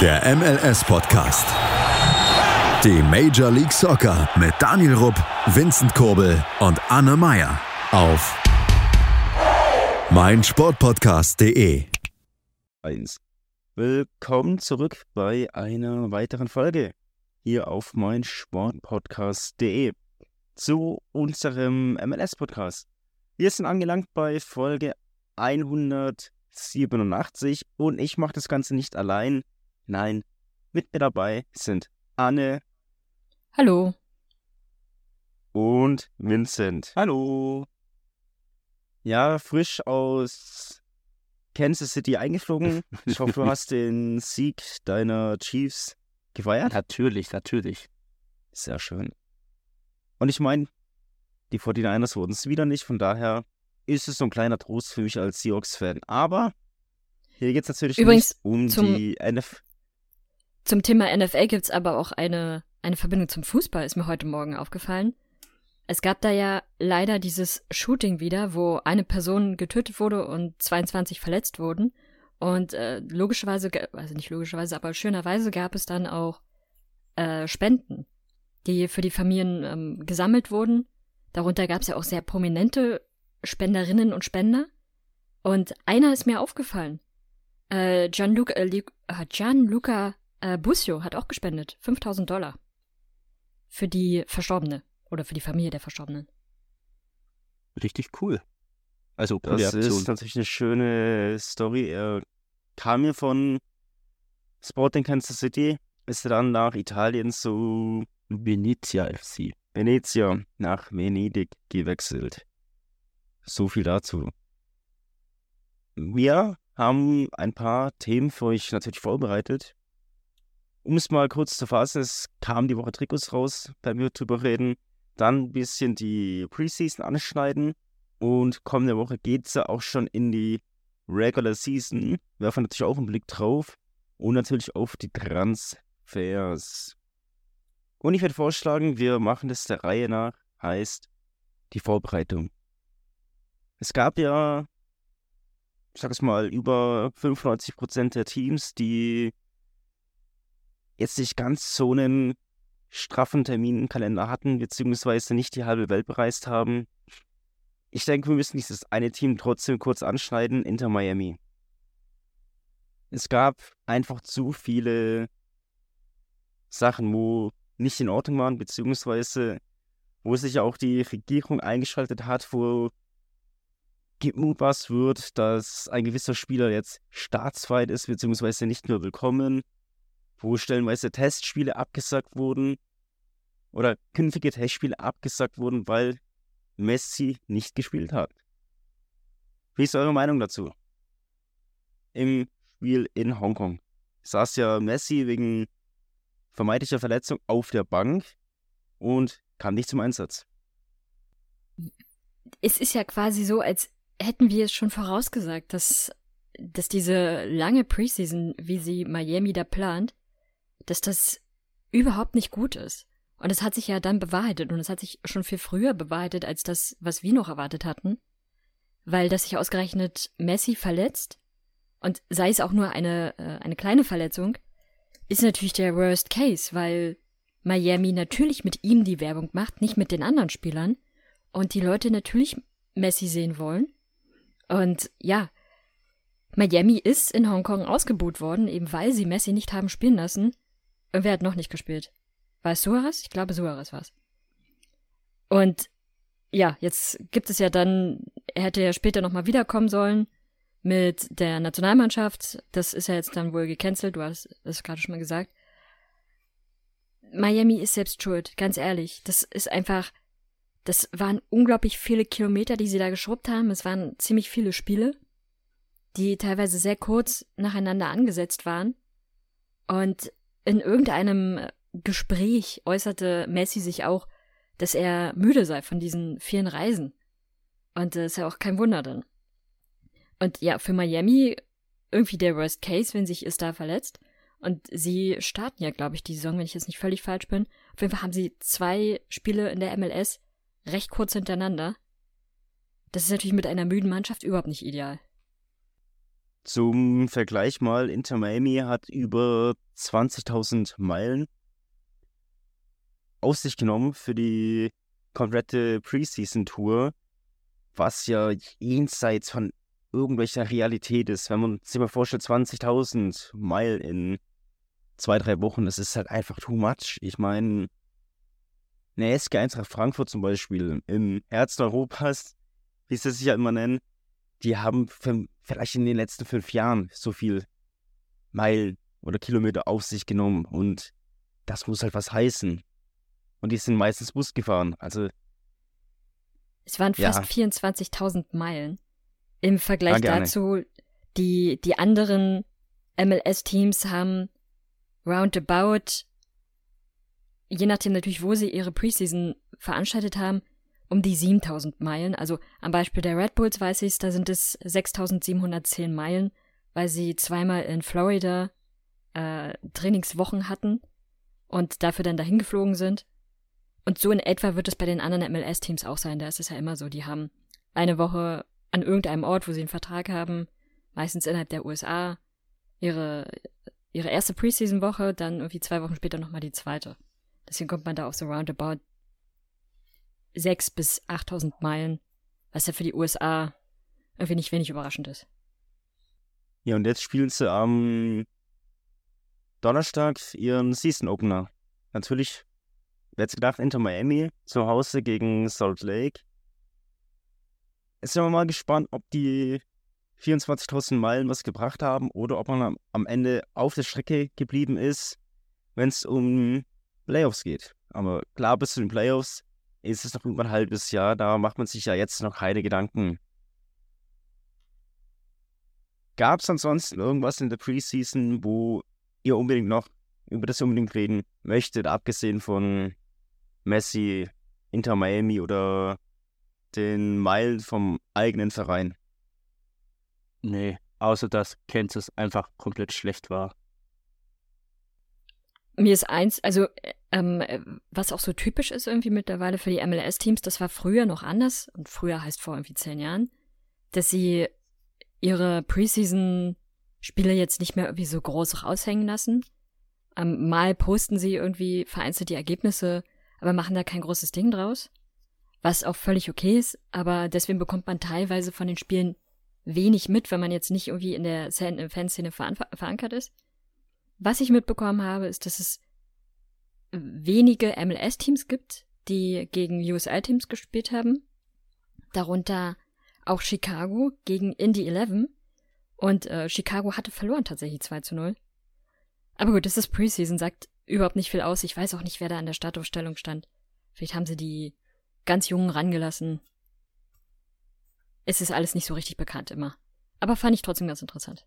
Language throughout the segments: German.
Der MLS-Podcast. Die Major League Soccer mit Daniel Rupp, Vincent Kurbel und Anne Meyer auf meinsportpodcast.de. Willkommen zurück bei einer weiteren Folge hier auf meinsportpodcast.de zu unserem MLS-Podcast. Wir sind angelangt bei Folge 187 und ich mache das Ganze nicht allein. Nein, mit mir dabei sind Anne. Hallo. Und Vincent. Hallo. Ja, frisch aus Kansas City eingeflogen. Ich hoffe, du hast den Sieg deiner Chiefs gefeiert. Natürlich, natürlich. Sehr schön. Und ich meine, die 49ers wurden es wieder nicht, von daher ist es so ein kleiner Trost für mich als Seahawks-Fan. Aber hier geht es natürlich Übrigens nicht um zum- die NFL. Zum Thema NFL gibt es aber auch eine, eine Verbindung zum Fußball, ist mir heute Morgen aufgefallen. Es gab da ja leider dieses Shooting wieder, wo eine Person getötet wurde und 22 verletzt wurden. Und äh, logischerweise, also nicht logischerweise, aber schönerweise gab es dann auch äh, Spenden, die für die Familien ähm, gesammelt wurden. Darunter gab es ja auch sehr prominente Spenderinnen und Spender. Und einer ist mir aufgefallen. Äh, Gianluca, Lu- äh, Gianluca äh, Busio hat auch gespendet. 5000 Dollar. Für die Verstorbene. Oder für die Familie der Verstorbenen. Richtig cool. Also coole Das Aktion. ist natürlich eine schöne Story. Er kam hier von Sporting Kansas City, ist dann nach Italien zu Venezia FC. Venezia, nach Venedig gewechselt. So viel dazu. Wir haben ein paar Themen für euch natürlich vorbereitet. Um es mal kurz zu fassen, es kam die Woche Trikots raus, wenn wir drüber reden. Dann ein bisschen die Preseason anschneiden. Und kommende Woche geht es ja auch schon in die Regular Season. Werfen natürlich auch einen Blick drauf. Und natürlich auf die Transfers. Und ich würde vorschlagen, wir machen das der Reihe nach. Heißt, die Vorbereitung. Es gab ja, ich sag es mal, über 95% der Teams, die jetzt nicht ganz so einen straffen Terminkalender hatten, beziehungsweise nicht die halbe Welt bereist haben. Ich denke, wir müssen dieses eine Team trotzdem kurz anschneiden, Inter Miami. Es gab einfach zu viele Sachen, wo nicht in Ordnung waren, beziehungsweise wo sich auch die Regierung eingeschaltet hat, wo gemutmaßt wird, dass ein gewisser Spieler jetzt staatsweit ist, beziehungsweise nicht mehr willkommen, wo stellenweise Testspiele abgesagt wurden oder künftige Testspiele abgesagt wurden, weil Messi nicht gespielt hat. Wie ist eure Meinung dazu? Im Spiel in Hongkong saß ja Messi wegen vermeintlicher Verletzung auf der Bank und kam nicht zum Einsatz. Es ist ja quasi so, als hätten wir es schon vorausgesagt, dass, dass diese lange Preseason, wie sie Miami da plant, dass das überhaupt nicht gut ist. Und es hat sich ja dann bewahrheitet und es hat sich schon viel früher bewahrheitet als das, was wir noch erwartet hatten. Weil dass sich ausgerechnet Messi verletzt und sei es auch nur eine, äh, eine kleine Verletzung, ist natürlich der Worst Case, weil Miami natürlich mit ihm die Werbung macht, nicht mit den anderen Spielern und die Leute natürlich Messi sehen wollen. Und ja, Miami ist in Hongkong ausgebuht worden, eben weil sie Messi nicht haben spielen lassen. Und wer hat noch nicht gespielt? War es Suarez? Ich glaube, Suarez war es. Und ja, jetzt gibt es ja dann, er hätte ja später nochmal wiederkommen sollen mit der Nationalmannschaft. Das ist ja jetzt dann wohl gecancelt, du hast es gerade schon mal gesagt. Miami ist selbst schuld, ganz ehrlich. Das ist einfach, das waren unglaublich viele Kilometer, die sie da geschrubbt haben. Es waren ziemlich viele Spiele, die teilweise sehr kurz nacheinander angesetzt waren. Und in irgendeinem Gespräch äußerte Messi sich auch, dass er müde sei von diesen vielen Reisen. Und das ist ja auch kein Wunder dann. Und ja, für Miami irgendwie der Worst Case, wenn sich Ist da verletzt. Und sie starten ja, glaube ich, die Saison, wenn ich jetzt nicht völlig falsch bin. Auf jeden Fall haben sie zwei Spiele in der MLS recht kurz hintereinander. Das ist natürlich mit einer müden Mannschaft überhaupt nicht ideal. Zum Vergleich mal, Inter Miami hat über 20.000 Meilen auf sich genommen für die komplette Preseason-Tour, was ja jenseits von irgendwelcher Realität ist. Wenn man sich mal vorstellt, 20.000 Meilen in zwei, drei Wochen, das ist halt einfach too much. Ich meine, eine SG Eintracht Frankfurt zum Beispiel im Herzen Europas, wie sie sich ja immer nennen, die haben vielleicht in den letzten fünf Jahren so viel Meilen oder Kilometer auf sich genommen und das muss halt was heißen. Und die sind meistens Bus gefahren. Also. Es waren fast ja. 24.000 Meilen. Im Vergleich ja, dazu, die, die anderen MLS-Teams haben roundabout, je nachdem natürlich, wo sie ihre Preseason veranstaltet haben, um die 7000 Meilen. Also am Beispiel der Red Bulls weiß ich es, da sind es 6710 Meilen, weil sie zweimal in Florida äh, Trainingswochen hatten und dafür dann dahin geflogen sind. Und so in etwa wird es bei den anderen MLS-Teams auch sein. Da ist es ja immer so, die haben eine Woche an irgendeinem Ort, wo sie einen Vertrag haben, meistens innerhalb der USA, ihre, ihre erste Preseason-Woche, dann irgendwie zwei Wochen später nochmal die zweite. Deswegen kommt man da auf so roundabout 6.000 bis 8.000 Meilen, was ja für die USA irgendwie nicht wenig überraschend ist. Ja, und jetzt spielen sie am Donnerstag ihren Season Opener. Natürlich, wer hätte gedacht, Inter Miami zu Hause gegen Salt Lake. Jetzt sind wir mal gespannt, ob die 24.000 Meilen was gebracht haben oder ob man am Ende auf der Strecke geblieben ist, wenn es um Playoffs geht. Aber klar, bis zu den Playoffs ist es noch über ein halbes Jahr, da macht man sich ja jetzt noch keine Gedanken. Gab es ansonsten irgendwas in der Preseason, wo ihr unbedingt noch über das unbedingt reden möchtet, abgesehen von Messi, Inter Miami oder den Meilen vom eigenen Verein? Nee, außer dass Kansas einfach komplett schlecht war. Mir ist eins, also ähm, was auch so typisch ist irgendwie mittlerweile für die MLS-Teams, das war früher noch anders, und früher heißt vor irgendwie zehn Jahren, dass sie ihre Preseason-Spiele jetzt nicht mehr irgendwie so groß raushängen lassen. Ähm, mal posten sie irgendwie vereinzelt die Ergebnisse, aber machen da kein großes Ding draus. Was auch völlig okay ist, aber deswegen bekommt man teilweise von den Spielen wenig mit, wenn man jetzt nicht irgendwie in der Fanszene verankert ist. Was ich mitbekommen habe, ist, dass es wenige MLS-Teams gibt, die gegen USL-Teams gespielt haben. Darunter auch Chicago gegen Indy 11. Und äh, Chicago hatte verloren tatsächlich 2 zu 0. Aber gut, das ist Preseason, sagt überhaupt nicht viel aus. Ich weiß auch nicht, wer da an der Startaufstellung stand. Vielleicht haben sie die ganz Jungen rangelassen. Es ist alles nicht so richtig bekannt immer. Aber fand ich trotzdem ganz interessant.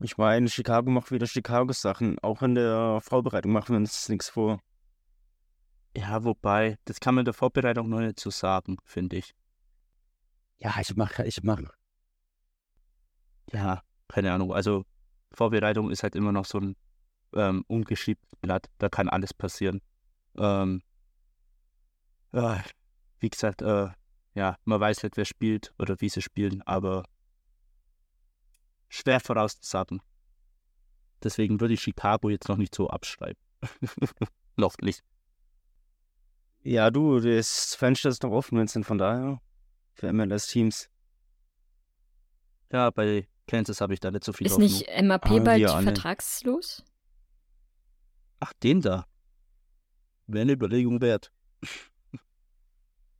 Ich meine, Chicago macht wieder Chicago-Sachen. Auch in der Vorbereitung machen wir uns nichts vor. Ja, wobei, das kann man in der Vorbereitung noch nicht so sagen, finde ich. Ja, ich mache, ich mache. Ja, keine Ahnung. Also, Vorbereitung ist halt immer noch so ein ähm, ungeschiebtes Blatt. Da kann alles passieren. Ähm, äh, wie gesagt, äh, ja, man weiß nicht, wer spielt oder wie sie spielen, aber schwer vorauszusagen. Deswegen würde ich Chicago jetzt noch nicht so abschreiben. noch nicht. Ja, du, das Fenster ist noch offen, Vincent, von daher. Für MLS-Teams. Ja, bei Kansas habe ich da nicht so viel Ist Hoffnung. nicht MAP ah, bald vertragslos? Ach, den da. Wäre eine Überlegung wert.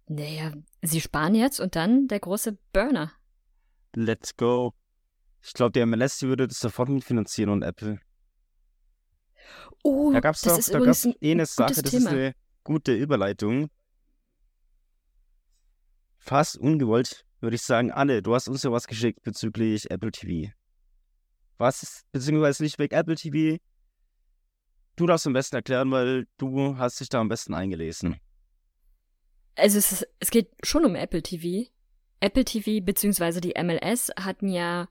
Naja, sie sparen jetzt und dann der große Burner. Let's go. Ich glaube, der MLS würde das sofort mitfinanzieren und Apple. Oh, da gab's das doch, ist da übrigens gab's eine Sache, das Thema. ist eine gute Überleitung. Fast ungewollt, würde ich sagen, Anne, du hast uns ja was geschickt bezüglich Apple TV. Was ist, beziehungsweise nicht wegen Apple TV. Du darfst am besten erklären, weil du hast dich da am besten eingelesen. Also es, ist, es geht schon um Apple TV. Apple TV beziehungsweise die MLS hatten ja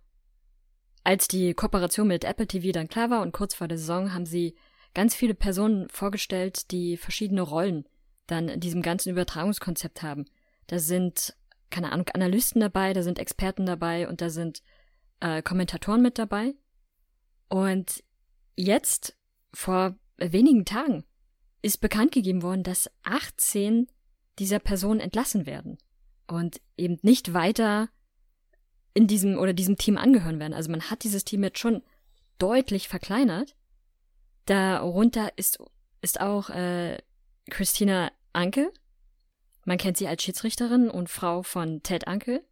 als die Kooperation mit Apple TV dann klar war und kurz vor der Saison haben sie ganz viele Personen vorgestellt, die verschiedene Rollen dann in diesem ganzen Übertragungskonzept haben. Da sind, keine Ahnung, Analysten dabei, da sind Experten dabei und da sind äh, Kommentatoren mit dabei. Und jetzt, vor wenigen Tagen, ist bekannt gegeben worden, dass 18 dieser Personen entlassen werden und eben nicht weiter in diesem oder diesem Team angehören werden. Also man hat dieses Team jetzt schon deutlich verkleinert. Darunter ist, ist auch äh, Christina Anke. Man kennt sie als Schiedsrichterin und Frau von Ted Anke,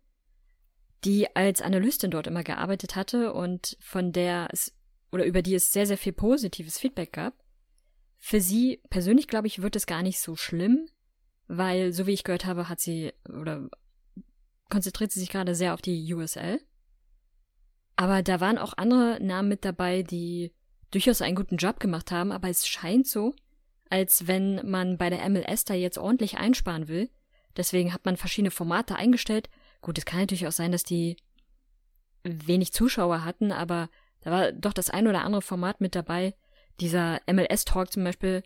die als Analystin dort immer gearbeitet hatte und von der es oder über die es sehr, sehr viel positives Feedback gab. Für sie persönlich, glaube ich, wird es gar nicht so schlimm, weil, so wie ich gehört habe, hat sie oder konzentriert sie sich gerade sehr auf die USL. Aber da waren auch andere Namen mit dabei, die durchaus einen guten Job gemacht haben, aber es scheint so, als wenn man bei der MLS da jetzt ordentlich einsparen will. Deswegen hat man verschiedene Formate eingestellt. Gut, es kann natürlich auch sein, dass die wenig Zuschauer hatten, aber da war doch das ein oder andere Format mit dabei. Dieser MLS-Talk zum Beispiel,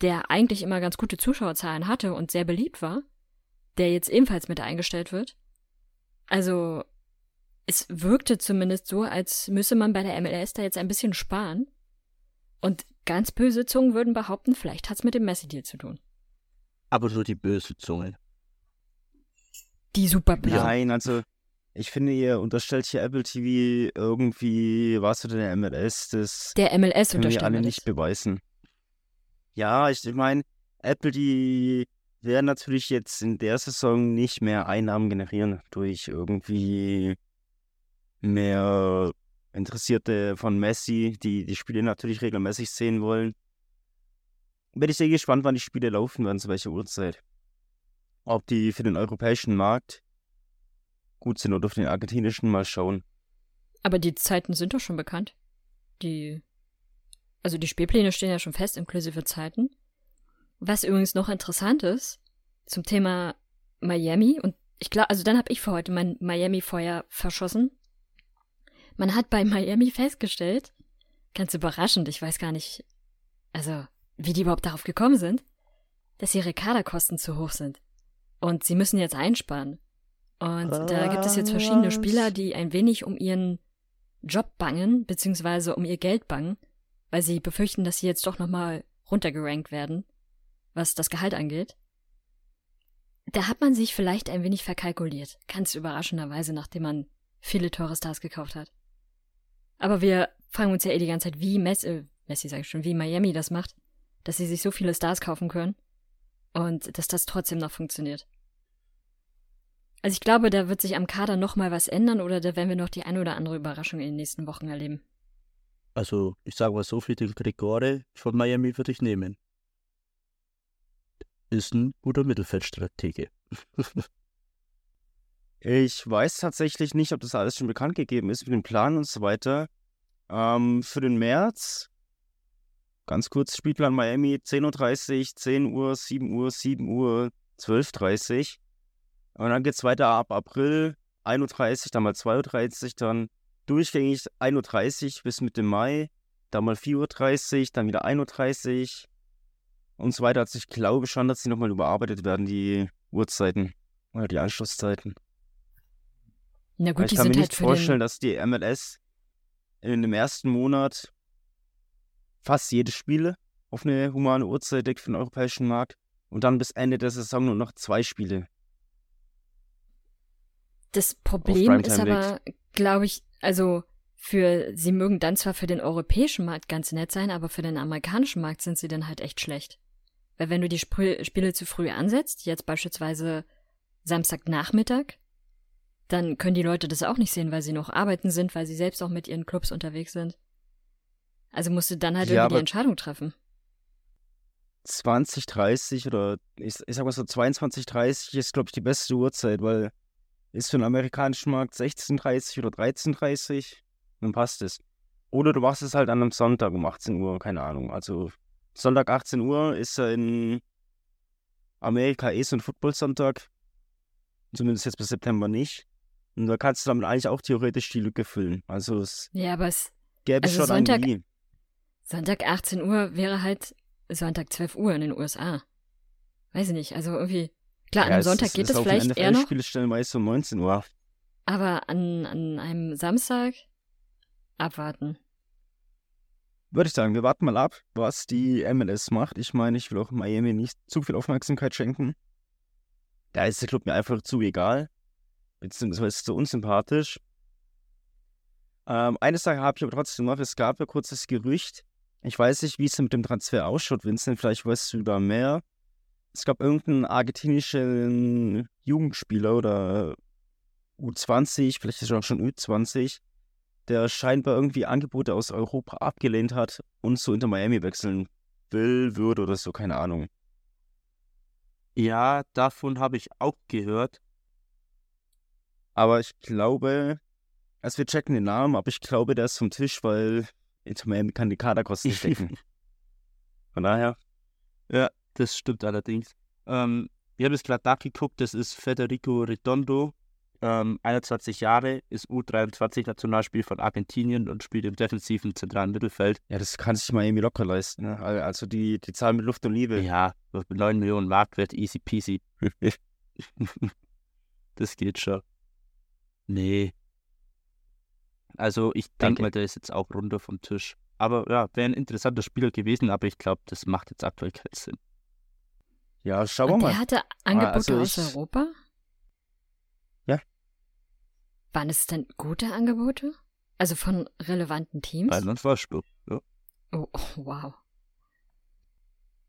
der eigentlich immer ganz gute Zuschauerzahlen hatte und sehr beliebt war, der jetzt ebenfalls mit eingestellt wird. Also, es wirkte zumindest so, als müsse man bei der MLS da jetzt ein bisschen sparen. Und ganz böse Zungen würden behaupten, vielleicht hat's mit dem Messi-Deal zu tun. Aber so die böse Zunge. Die super böse. Nein, also ich finde, ihr unterstellt hier Apple TV irgendwie, was du denn der MLS, das Der MLS können wir unterstellt alle man nicht das. beweisen. Ja, ich meine, Apple, die werden natürlich jetzt in der Saison nicht mehr Einnahmen generieren durch irgendwie mehr Interessierte von Messi, die die Spiele natürlich regelmäßig sehen wollen. Bin ich sehr gespannt, wann die Spiele laufen werden, zu welcher Uhrzeit. Ob die für den europäischen Markt gut sind oder für den argentinischen, mal schauen. Aber die Zeiten sind doch schon bekannt. Die. Also die Spielpläne stehen ja schon fest, inklusive Zeiten. Was übrigens noch interessant ist, zum Thema Miami, und ich glaube, also dann habe ich für heute mein Miami-Feuer verschossen. Man hat bei Miami festgestellt, ganz überraschend, ich weiß gar nicht, also wie die überhaupt darauf gekommen sind, dass ihre Kaderkosten zu hoch sind. Und sie müssen jetzt einsparen. Und da gibt es jetzt verschiedene? Spieler, die ein wenig um ihren Job bangen, beziehungsweise um ihr Geld bangen, weil sie befürchten, dass sie jetzt doch nochmal runtergerankt werden, was das Gehalt angeht. Da hat man sich vielleicht ein wenig verkalkuliert, ganz überraschenderweise, nachdem man viele teure Stars gekauft hat. Aber wir fragen uns ja eh die ganze Zeit, wie Messi, äh, Messi sag ich schon, wie Miami das macht, dass sie sich so viele Stars kaufen können und dass das trotzdem noch funktioniert. Also ich glaube, da wird sich am Kader noch mal was ändern oder da werden wir noch die eine oder andere Überraschung in den nächsten Wochen erleben. Also, ich sage mal so viel, den Gregore von Miami würde ich nehmen. Ist ein guter Mittelfeldstratege. Ich weiß tatsächlich nicht, ob das alles schon bekannt gegeben ist mit dem Plan und so weiter. Ähm, für den März, ganz kurz, Spielplan Miami, 10.30 Uhr, 10 Uhr, 7 Uhr, 7 Uhr, 12.30 Uhr. Und dann geht's weiter ab April, 1.30 Uhr, dann mal 2.30 Uhr, dann durchgängig 1.30 Uhr bis Mitte Mai, dann mal 4.30 Uhr, dann wieder 1.30 Uhr und so weiter. Also ich glaube schon, dass die nochmal überarbeitet werden, die Uhrzeiten oder die Anschlusszeiten. Na gut, ich die kann mir sind nicht halt für vorstellen, dass die MLS in dem ersten Monat fast jedes Spiel auf eine humane Uhrzeit deckt für den europäischen Markt und dann bis Ende der Saison nur noch zwei Spiele. das Problem ist aber, glaube ich, also für, sie mögen dann zwar für den europäischen Markt ganz nett sein, aber für den amerikanischen Markt sind sie dann halt echt schlecht. Weil wenn du die Spr Spiele zu früh ansetzt, jetzt beispielsweise Samstagnachmittag, dann können die Leute das auch nicht sehen, weil sie noch arbeiten sind, weil sie selbst auch mit ihren Clubs unterwegs sind. Also musst du dann halt Ja, irgendwie die Entscheidung treffen. 20, 30 oder ich, ich sag mal so 22, 30 ist, glaube ich, die beste Uhrzeit, weil ist für den amerikanischen Markt 16, 30 oder 13, 30, dann passt es. Oder du machst es halt an einem Sonntag um 18 Uhr, keine Ahnung. Also Sonntag 18 Uhr ist ja in Amerika eh so ein Football-Sonntag. Zumindest jetzt bis September nicht. Und da kannst du damit eigentlich auch theoretisch die Lücke füllen. Also es Ja, aber es, gäbe Also schon Sonntag- einen. Sonntag 18 Uhr wäre halt Sonntag 12 Uhr in den USA. Weiß ich nicht, also irgendwie. Klar, an Ja, einem es Sonntag ist- geht es das vielleicht eher noch. NFL-Spiele stellen meist um 19 Uhr. Aber an, an einem Samstag abwarten. Würde ich sagen, wir warten mal ab, was die MLS macht. Ich meine, ich will auch Miami nicht zu viel Aufmerksamkeit schenken. Da ist der Club mir einfach zu egal, beziehungsweise zu unsympathisch. Ähm, eine Sache habe ich aber trotzdem noch. Es gab ja kurz das Gerücht, ich weiß nicht, wie es mit dem Transfer ausschaut, Vincent, vielleicht weißt du da mehr. Es gab irgendeinen argentinischen Jugendspieler oder U20, vielleicht ist er auch schon U20, der scheinbar irgendwie Angebote aus Europa abgelehnt hat und zu Inter Miami wechseln will, würde oder so, keine Ahnung. Ja, davon habe ich auch gehört. Aber ich glaube, also wir checken den Namen, aber ich glaube, der ist vom Tisch, weil Inter Miami kann die Kaderkosten nicht decken. Von daher. Ja, das stimmt allerdings. Ähm, ich habe jetzt gerade nachgeguckt, das ist Federico Redondo, ähm, 21 Jahre, ist U23-Nationalspiel von Argentinien und spielt im defensiven zentralen Mittelfeld. Ja, das kann sich Miami locker leisten. Ne? Also die, die Zahl mit Luft und Liebe. Ja, mit 9 Millionen Marktwert, easy peasy. das geht schon. Nee. Also ich denke mal, der ist jetzt auch runter vom Tisch. Aber ja, wäre ein interessanter Spieler gewesen, aber ich glaube, das macht jetzt aktuell keinen Sinn. Ja, schauen wir mal. Der hatte Angebote also aus ich- Europa? Waren es denn gute Angebote? Also von relevanten Teams? Rheinland Wolfsburg. Ja. Oh, oh, wow.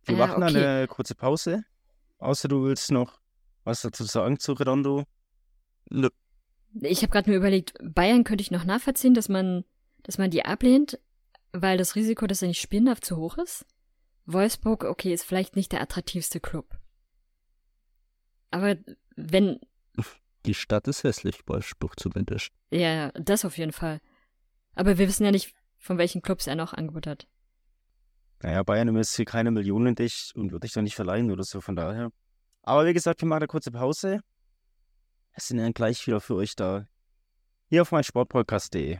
Wir Ja, machen okay. eine kurze Pause. Außer du willst noch was dazu sagen zu Redondo. Nö. Ich habe gerade mir überlegt, Bayern könnte ich noch nachvollziehen, dass man, dass man die ablehnt, weil das Risiko, dass er nicht spielen darf, zu hoch ist. Wolfsburg, okay, ist vielleicht nicht der attraktivste Club. Aber wenn, Die Stadt ist hässlich, Wolfsburg zumindest. ja, ja, das auf jeden Fall. Aber wir wissen ja nicht, von welchen Clubs er noch Angebot hat. Naja, Bayern investiert keine Millionen in dich und würde dich doch nicht verleihen oder so, von daher. Aber wie gesagt, wir machen eine kurze Pause. Wir sind dann gleich wieder für euch da. Hier auf meinsportpodcast.de.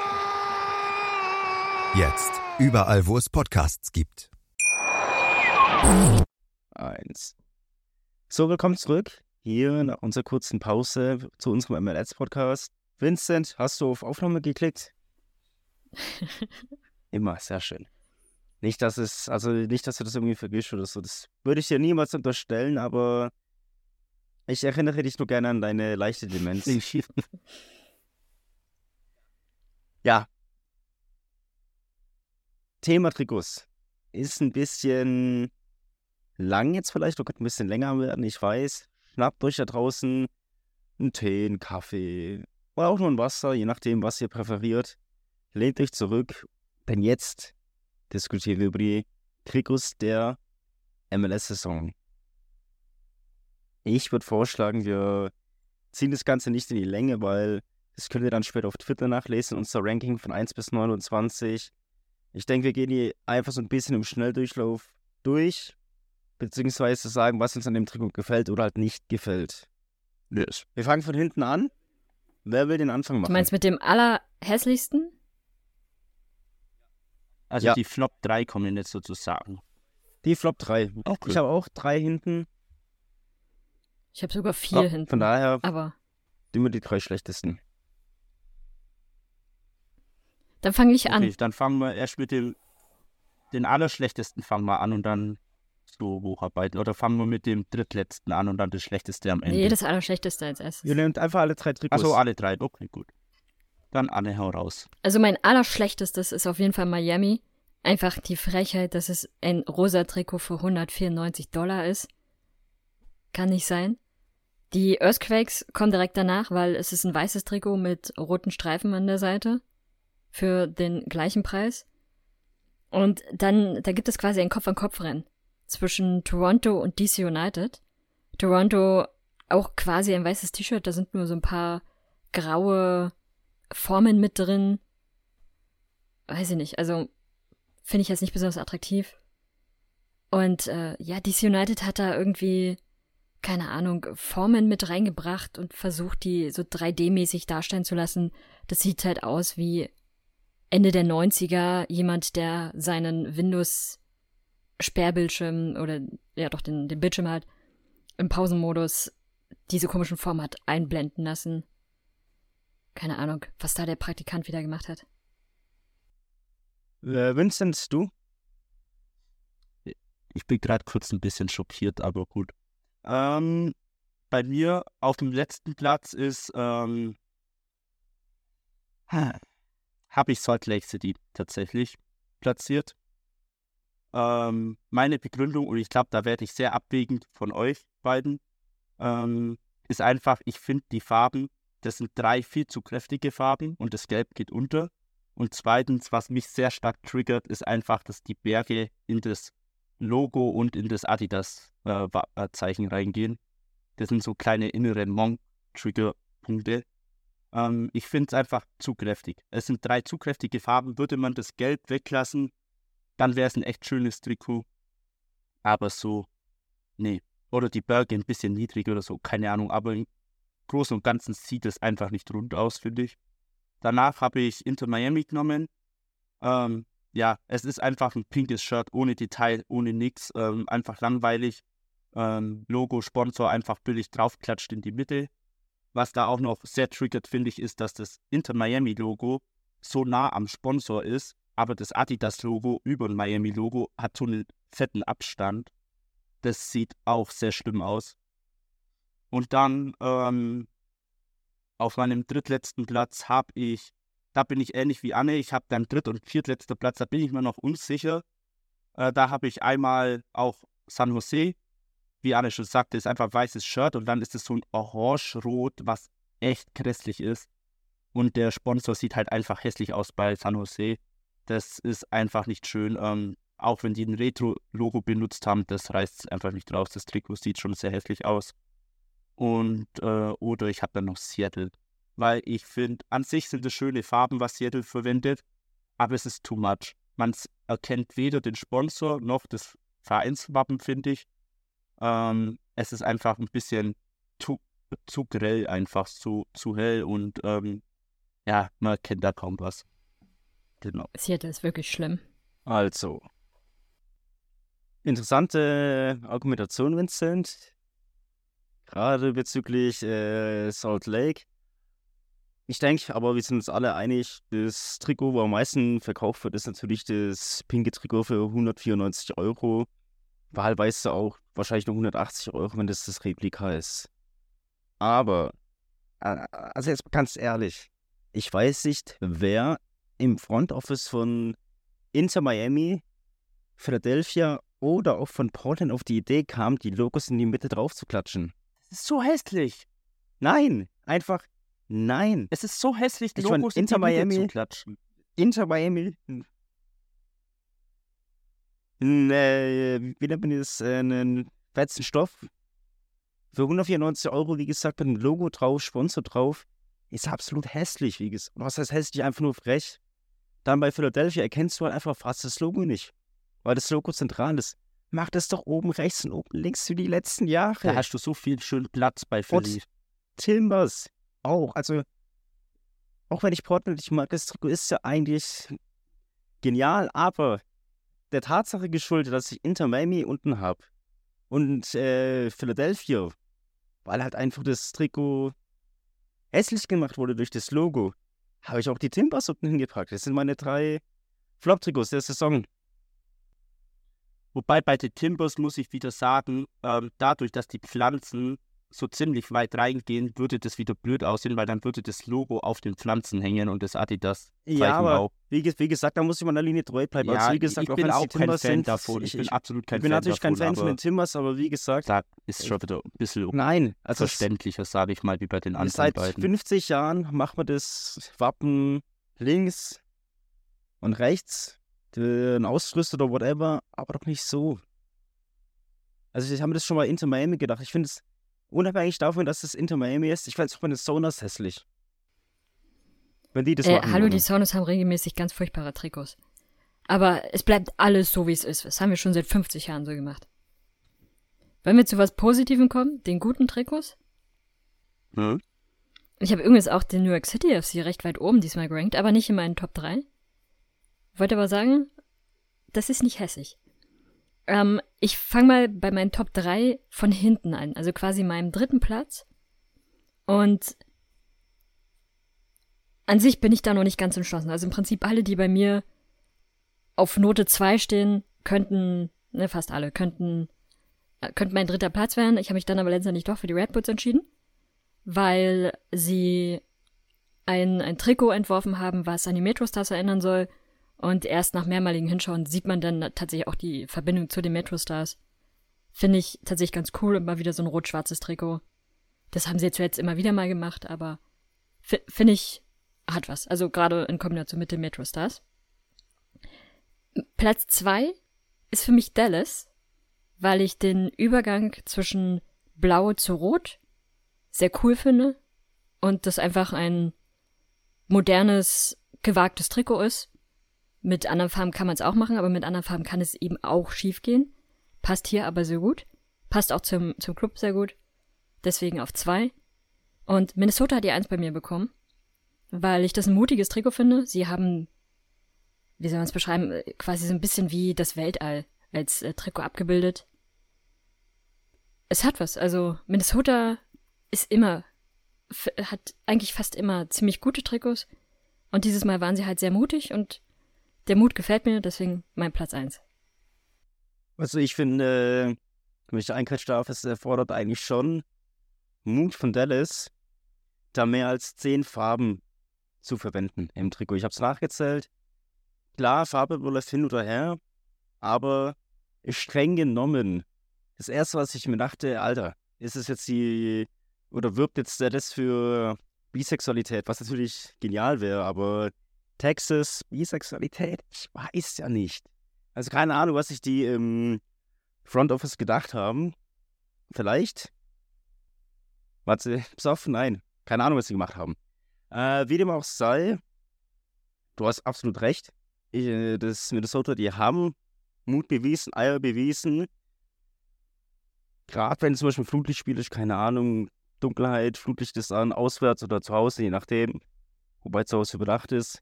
Jetzt überall, wo es Podcasts gibt. Eins. So, willkommen zurück. Hier nach unserer kurzen Pause zu unserem MLS-Podcast. Vincent, hast du auf Aufnahme geklickt? Immer, sehr schön. Nicht, dass es, also nicht, dass du das irgendwie vergisst oder so. Das würde ich dir niemals unterstellen, aber ich erinnere dich nur gerne an deine leichte Demenz. Ja. Thema Trikots. Ist ein bisschen lang jetzt vielleicht, oder könnte ein bisschen länger werden, ich weiß. Schnappt euch da draußen einen Tee, einen Kaffee oder auch nur ein Wasser, je nachdem, was ihr präferiert. Lehnt euch zurück, denn jetzt diskutieren wir über die Trikots der MLS-Saison. Ich würde vorschlagen, wir ziehen das Ganze nicht in die Länge, weil das könnt ihr dann später auf Twitter nachlesen, unser Ranking von 1 bis 29. Ich denke, wir gehen die einfach so ein bisschen im Schnelldurchlauf durch, beziehungsweise sagen, was uns an dem Trikot gefällt oder halt nicht gefällt. Yes. Wir fangen von hinten an. Wer will den Anfang Du machen? meinst mit dem allerhässlichsten? Also Ja. die Flop 3 kommen jetzt sozusagen. Die Flop 3. Okay. Ich habe auch drei hinten. Ich habe sogar vier Ja, hinten. Von daher Aber immer die drei schlechtesten. Dann fange ich an. Okay, dann fangen wir erst mit dem den allerschlechtesten fangen wir an und dann so hocharbeiten. Oder fangen wir mit dem drittletzten an und dann das Schlechteste am Ende. Nee, das Allerschlechteste als erstes. Ihr nehmt einfach alle drei Trikots. Achso, alle drei. Okay, gut. Dann Anne, hau raus. Also mein allerschlechtestes ist auf jeden Fall Miami. Einfach die Frechheit, dass es ein rosa Trikot für 194 Dollar ist. Kann nicht sein. Die Earthquakes kommen direkt danach, weil es ist ein weißes Trikot mit roten Streifen an der Seite. Für den gleichen Preis. Und dann, da gibt es quasi ein Kopf-an-Kopf-Rennen zwischen Toronto und DC United. Toronto auch quasi ein weißes T-Shirt, da sind nur so ein paar graue Formen mit drin. Weiß ich nicht, also finde ich jetzt nicht besonders attraktiv. Und äh, ja, DC United hat da irgendwie, keine Ahnung, Formen mit reingebracht und versucht, die so 3D-mäßig darstellen zu lassen. Das sieht halt aus wie Ende der 90er jemand, der seinen Windows Sperrbildschirm oder ja doch den, den Bildschirm hat, im Pausenmodus diese komischen Formen hat einblenden lassen. Keine Ahnung, was da der Praktikant wieder gemacht hat. Äh, Vincent, du? Ich bin gerade kurz ein bisschen schockiert, aber gut. Ähm, bei mir auf dem letzten Platz ist, ähm, habe ich Salt Lake City tatsächlich platziert. Ähm, meine Begründung, und ich glaube, da werde ich sehr abwägend von euch beiden, ähm, ist einfach, ich finde die Farben, das sind drei viel zu kräftige Farben und das Gelb geht unter. Und zweitens, was mich sehr stark triggert, ist einfach, dass die Berge in das Logo und in das Adidas-Zeichen äh, reingehen. Das sind so kleine innere Monk-Trigger-Punkte. Ähm, ich finde es einfach zu kräftig. Es sind drei zu kräftige Farben. Würde man das Gelb weglassen, dann wäre es ein echt schönes Trikot. Aber so, nee. Oder die Berge ein bisschen niedrig oder so, keine Ahnung. Aber im Großen und Ganzen sieht es einfach nicht rund aus, finde ich. Danach habe ich Inter Miami genommen. Ähm, ja, es ist einfach ein pinkes Shirt, ohne Detail, ohne nix. Ähm, einfach langweilig. Ähm, Logo, Sponsor einfach billig draufklatscht in die Mitte. Was da auch noch sehr triggert, finde ich, ist, dass das Inter Miami Logo so nah am Sponsor ist, aber das Adidas Logo über dem Miami Logo hat so einen fetten Abstand. Das sieht auch sehr schlimm aus. Und dann ähm, auf meinem drittletzten Platz habe ich, da bin ich ähnlich wie Anne, ich habe dann dritt- und viertletzter Platz, da bin ich mir noch unsicher. Äh, da habe ich einmal auch San Jose wie Anne schon sagte, ist einfach weißes Shirt und dann ist es so ein orange-rot, was echt grässlich ist. Und der Sponsor sieht halt einfach hässlich aus bei San Jose. Das ist einfach nicht schön. Ähm, auch wenn die ein Retro-Logo benutzt haben, das reißt einfach nicht raus. Das Trikot sieht schon sehr hässlich aus. Und, äh, oder ich habe dann noch Seattle. Weil ich finde, an sich sind es schöne Farben, was Seattle verwendet, aber es ist too much. Man erkennt weder den Sponsor noch das Vereinswappen, finde ich. Ähm, es ist einfach ein bisschen zu, zu grell, einfach zu, zu hell und ähm, ja, man kennt da kaum was. Genau. Seattle ist wirklich schlimm. Also, interessante Argumentation, Vincent. Gerade bezüglich äh, Salt Lake. Ich denke, aber wir sind uns alle einig, das Trikot, wo am meisten verkauft wird, ist natürlich das pinke Trikot für 194 Euro. Wahlweise auch wahrscheinlich nur 180 Euro, wenn das das Replika ist. Aber, also jetzt ganz ehrlich, ich weiß nicht, wer im Front Office von Inter Miami, Philadelphia oder auch von Portland auf die Idee kam, die Logos in die Mitte drauf zu klatschen. Das ist so hässlich. Nein, einfach nein. Es ist so hässlich, die Logos in die Miami, Mitte zu klatschen. Inter Miami ein, äh, wie nennt man das, äh, einen fetzen Stoff für 194 Euro, wie gesagt, mit einem Logo drauf, Sponsor drauf, ist absolut hässlich, wie gesagt. Was heißt hässlich? Einfach nur frech. Dann bei Philadelphia erkennst du halt einfach fast das Logo nicht, weil das Logo zentral ist. Mach das doch oben rechts und oben links wie die letzten Jahre. Da hast du so viel schönen Platz bei Philly. Und Timbers auch. Also, auch wenn ich Portland nicht mag, das Trikot ist ja eigentlich genial, aber der Tatsache geschuldet, dass ich Inter Miami unten habe und äh, Philadelphia, weil halt einfach das Trikot hässlich gemacht wurde durch das Logo, habe ich auch die Timbers unten hingepackt. Das sind meine drei Flop-Trikots der Saison. Wobei bei den Timbers muss ich wieder sagen, ähm, dadurch, dass die Pflanzen so ziemlich weit reingehen, würde das wieder blöd aussehen, weil dann würde das Logo auf den Pflanzen hängen und das Adidas Ja, aber auch. Wie, wie, gesagt, da muss ich meiner Linie treu bleiben. Ja, also, wie gesagt, ich bin auch kein Fan sind, davon. Ich, ich, bin absolut kein ich bin Fan natürlich davon, kein Fan von den Timbers, aber wie gesagt... Sag, ist schon wieder ein bisschen nein, also verständlicher, sage ich mal, wie bei den anderen seit beiden. Seit 50 Jahren machen wir das Wappen links und rechts, den Ausrüster oder whatever, aber doch nicht so. Also ich habe mir das schon mal Inter Miami gedacht. Ich finde es unabhängig davon, dass es Inter Miami ist, ich fände es auch bei den Sonas hässlich. Wenn die das Äh, machen hallo, die Sonos haben regelmäßig ganz furchtbare Trikots. Aber es bleibt alles so, wie es ist. Das haben wir schon seit 50 Jahren so gemacht. Wollen wir zu was Positivem kommen? Den guten Trikots? Hm? Ich habe übrigens auch den New York City FC recht weit oben diesmal gerankt, aber nicht in meinen Top 3. Wollte aber sagen, das ist nicht hässlich. Ähm, ich fange mal bei meinen Top 3 von hinten an, also quasi meinem dritten Platz. Und an sich bin ich da noch nicht ganz entschlossen. Also im Prinzip alle, die bei mir auf Note 2 stehen, könnten, ne, fast alle, könnten, äh, könnten mein dritter Platz werden. Ich habe mich dann aber letztendlich doch für die Red Bulls entschieden, weil sie ein, ein Trikot entworfen haben, was an die Metro-Stars erinnern soll. Und erst nach mehrmaligen Hinschauen sieht man dann tatsächlich auch die Verbindung zu den Metro-Stars. Finde ich tatsächlich ganz cool mal wieder so ein rot-schwarzes Trikot. Das haben sie jetzt zuletzt immer wieder mal gemacht, aber fi- finde ich, hat was. Also gerade in Kombination mit den Metro Stars. Platz zwei ist für mich Dallas, weil ich den Übergang zwischen Blau zu Rot sehr cool finde und das einfach ein modernes, gewagtes Trikot ist. Mit anderen Farben kann man es auch machen, aber mit anderen Farben kann es eben auch schief gehen. Passt hier aber sehr gut. Passt auch zum, zum Club sehr gut. Deswegen auf zwei. Und Minnesota hat die eins bei mir bekommen weil ich das ein mutiges Trikot finde. Sie haben, wie soll man es beschreiben, äh, quasi so ein bisschen wie das Weltall als äh, Trikot abgebildet. Es hat was. Also Minnesota ist immer, hat eigentlich fast immer ziemlich gute Trikots. Und dieses Mal waren sie halt sehr mutig und der Mut gefällt mir, deswegen mein Platz eins. Also ich finde, wenn ich einquetschen darf, es erfordert eigentlich schon Mut von Dallas, da mehr als zehn Farben zu verwenden im Trikot. Ich habe es nachgezählt. Klar, Farbe läuft hin oder her, aber streng genommen. Das erste, was ich mir dachte, Alter, ist es jetzt die, oder wirbt jetzt Dallas für Bisexualität, was natürlich genial wäre, aber Texas, Bisexualität, ich weiß ja nicht. Also keine Ahnung, was sich die im Front Office gedacht haben. Vielleicht. Warte, auf, nein. Keine Ahnung, was sie gemacht haben. Äh, wie dem auch sei, du hast absolut recht. Ich, äh, das Minnesota, die haben Mut bewiesen, Eier bewiesen. Gerade wenn zum Beispiel Flutlichtspiel ist, keine Ahnung, Dunkelheit, Flutlicht ist an, auswärts oder zu Hause, je nachdem. Wobei zu Hause überdacht ist,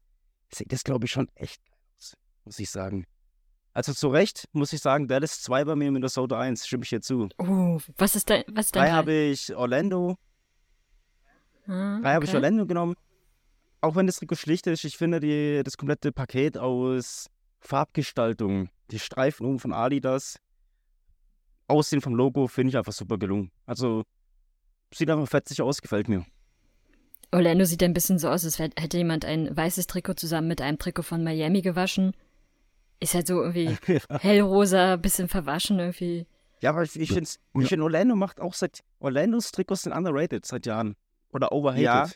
sieht das, glaube ich, schon echt geil aus, muss ich sagen. Also zu Recht muss ich sagen, Dallas 2 bei mir, Minnesota 1, stimme ich hier zu. Oh, was ist dein, was ist dein Drei habe ich Orlando, Ah, drei habe ich okay. Orlando genommen. Auch wenn das Trikot schlicht ist, ich finde die, das komplette Paket aus Farbgestaltung, die Streifen oben von Adidas, Aussehen vom Logo, finde ich einfach super gelungen. Also sieht einfach fetzig aus, gefällt mir. Orlando sieht ein bisschen so aus, als hätte jemand ein weißes Trikot zusammen mit einem Trikot von Miami gewaschen. Ist halt so irgendwie hellrosa, bisschen verwaschen irgendwie. Ja, aber ich, ich finde, ich find, Orlando macht auch seit, Orlandos Trikots sind underrated seit Jahren. Oder overhated. Ja.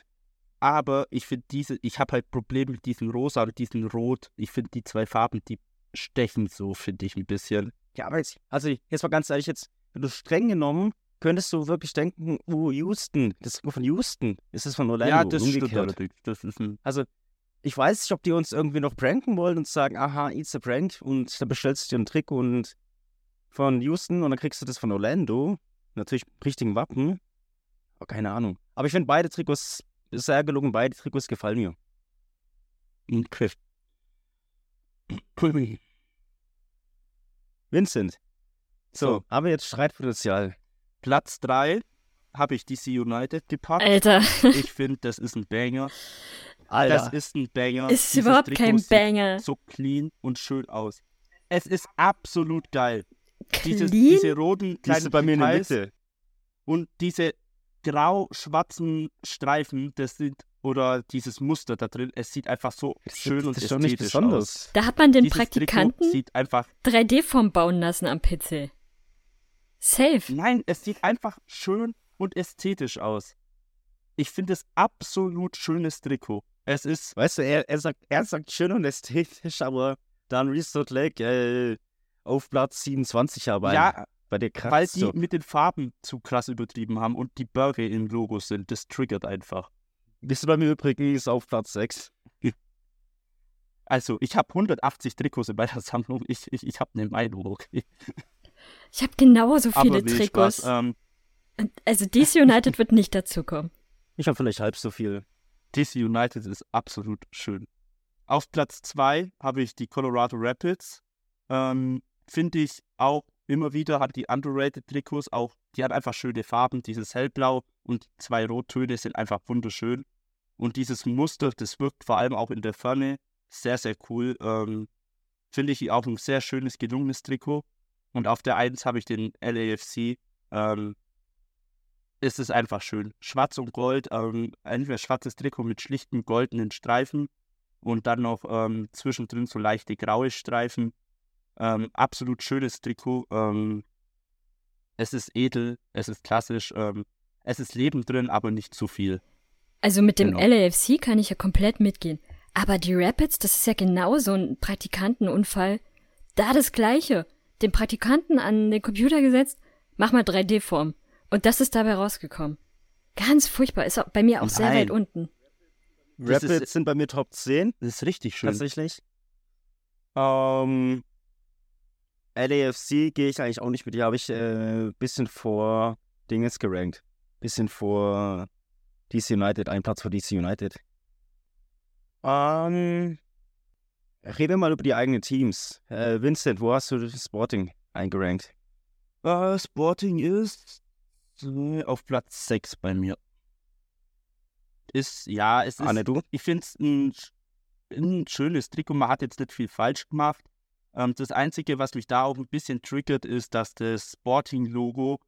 Aber ich finde diese, ich habe halt Probleme mit diesem Rosa und diesem Rot. Ich finde die zwei Farben, die stechen so, finde ich ein bisschen. Ja, aber jetzt, also jetzt mal ganz ehrlich, jetzt, wenn du streng genommen, könntest du wirklich denken, oh, Houston, das Trikot von Houston, ist es von Orlando, ja, das stimmt umgekehrt. allerdings. Das ist ein, Also, ich weiß nicht, ob die uns irgendwie noch pranken wollen und sagen, aha, it's a prank und dann bestellst du dir ein Trikot und von Houston und dann kriegst du das von Orlando, natürlich mit richtigen Wappen, aber keine Ahnung. Aber ich finde beide Trikots sehr gelungen, beide Trikots gefallen mir. okay. Vincent, so, So. haben wir jetzt Streitpotenzial. Platz 3 habe ich DC United gepackt. Alter, Ich finde, das ist ein Banger. Das ist ein Banger. ist Dieses überhaupt Trikot kein sieht Banger. so clean und schön aus. Es ist absolut geil. Dieses, Clean? diese roten Die kleinen ist bei mir in der Mitte. und diese grau-schwarzen Streifen, das sind oder dieses Muster da drin, es sieht einfach so schön und das ist doch nicht ästhetisch besonders. aus. Da hat man den Dieses Praktikanten Trikot sieht einfach 3D-Form bauen lassen am PC. Safe. Nein, es sieht einfach schön und ästhetisch aus. Ich finde es absolut schönes Trikot. Es ist Weißt du, er, er, sagt, er sagt schön und ästhetisch, aber dann Resort Lake äh, auf Platz 27 aber ja, Bei dir weil die mit den Farben zu krass übertrieben haben und die Burger im Logo sind. Das triggert einfach. Bist du bei mir übrigens auf Platz 6? Also, ich habe 180 Trikots in meiner Sammlung. Ich, ich, ich habe eine Meinung, okay. Ich habe genauso viele Aber Trikots. Spaß. Ähm, Also DC United wird nicht dazukommen. Ich habe vielleicht halb so viel. DC United ist absolut schön. Auf Platz 2 habe ich die Colorado Rapids. Ähm, Finde ich auch immer wieder, hat die underrated Trikots auch, die hat einfach schöne Farben. Dieses Hellblau und zwei Rottöne sind einfach wunderschön. Und dieses Muster, das wirkt vor allem auch in der Ferne sehr, sehr cool. Ähm, Finde ich auch ein sehr schönes, gelungenes Trikot. Und auf der 1 habe ich den LAFC. Ähm, es ist einfach schön. Schwarz und Gold, ähm, entweder schwarzes Trikot mit schlichten goldenen Streifen und dann noch ähm, zwischendrin so leichte graue Streifen. Ähm, absolut schönes Trikot. Ähm, es ist edel, es ist klassisch, ähm, es ist Leben drin, aber nicht zu viel. Also mit dem Genau. LAFC kann ich ja komplett mitgehen. Aber die Rapids, das ist ja genau so ein Praktikantenunfall. Da das Gleiche. Den Praktikanten an den Computer gesetzt, mach mal 3D-Form. Und das ist dabei rausgekommen. Ganz furchtbar. Ist auch bei mir auch sehr Nein. weit unten. Rapids sind bei mir Top 10, Das ist richtig schön. tatsächlich. Ähm, LAFC gehe ich eigentlich auch nicht mit. Die habe ich ein äh, bisschen vor Dinges gerankt. Bisschen vor DC United, ein Platz vor DC United. Ähm, reden wir mal über die eigenen Teams. Äh, Vincent, wo hast du das Sporting eingerankt? Äh, Sporting ist äh, auf Platz 6 bei mir. Ist, ja, es ist, Anne, du? ich finde es ein, ein schönes Trikot. Man hat jetzt nicht viel falsch gemacht. Ähm, das Einzige, was mich da auch ein bisschen triggert, ist, dass das Sporting-Logo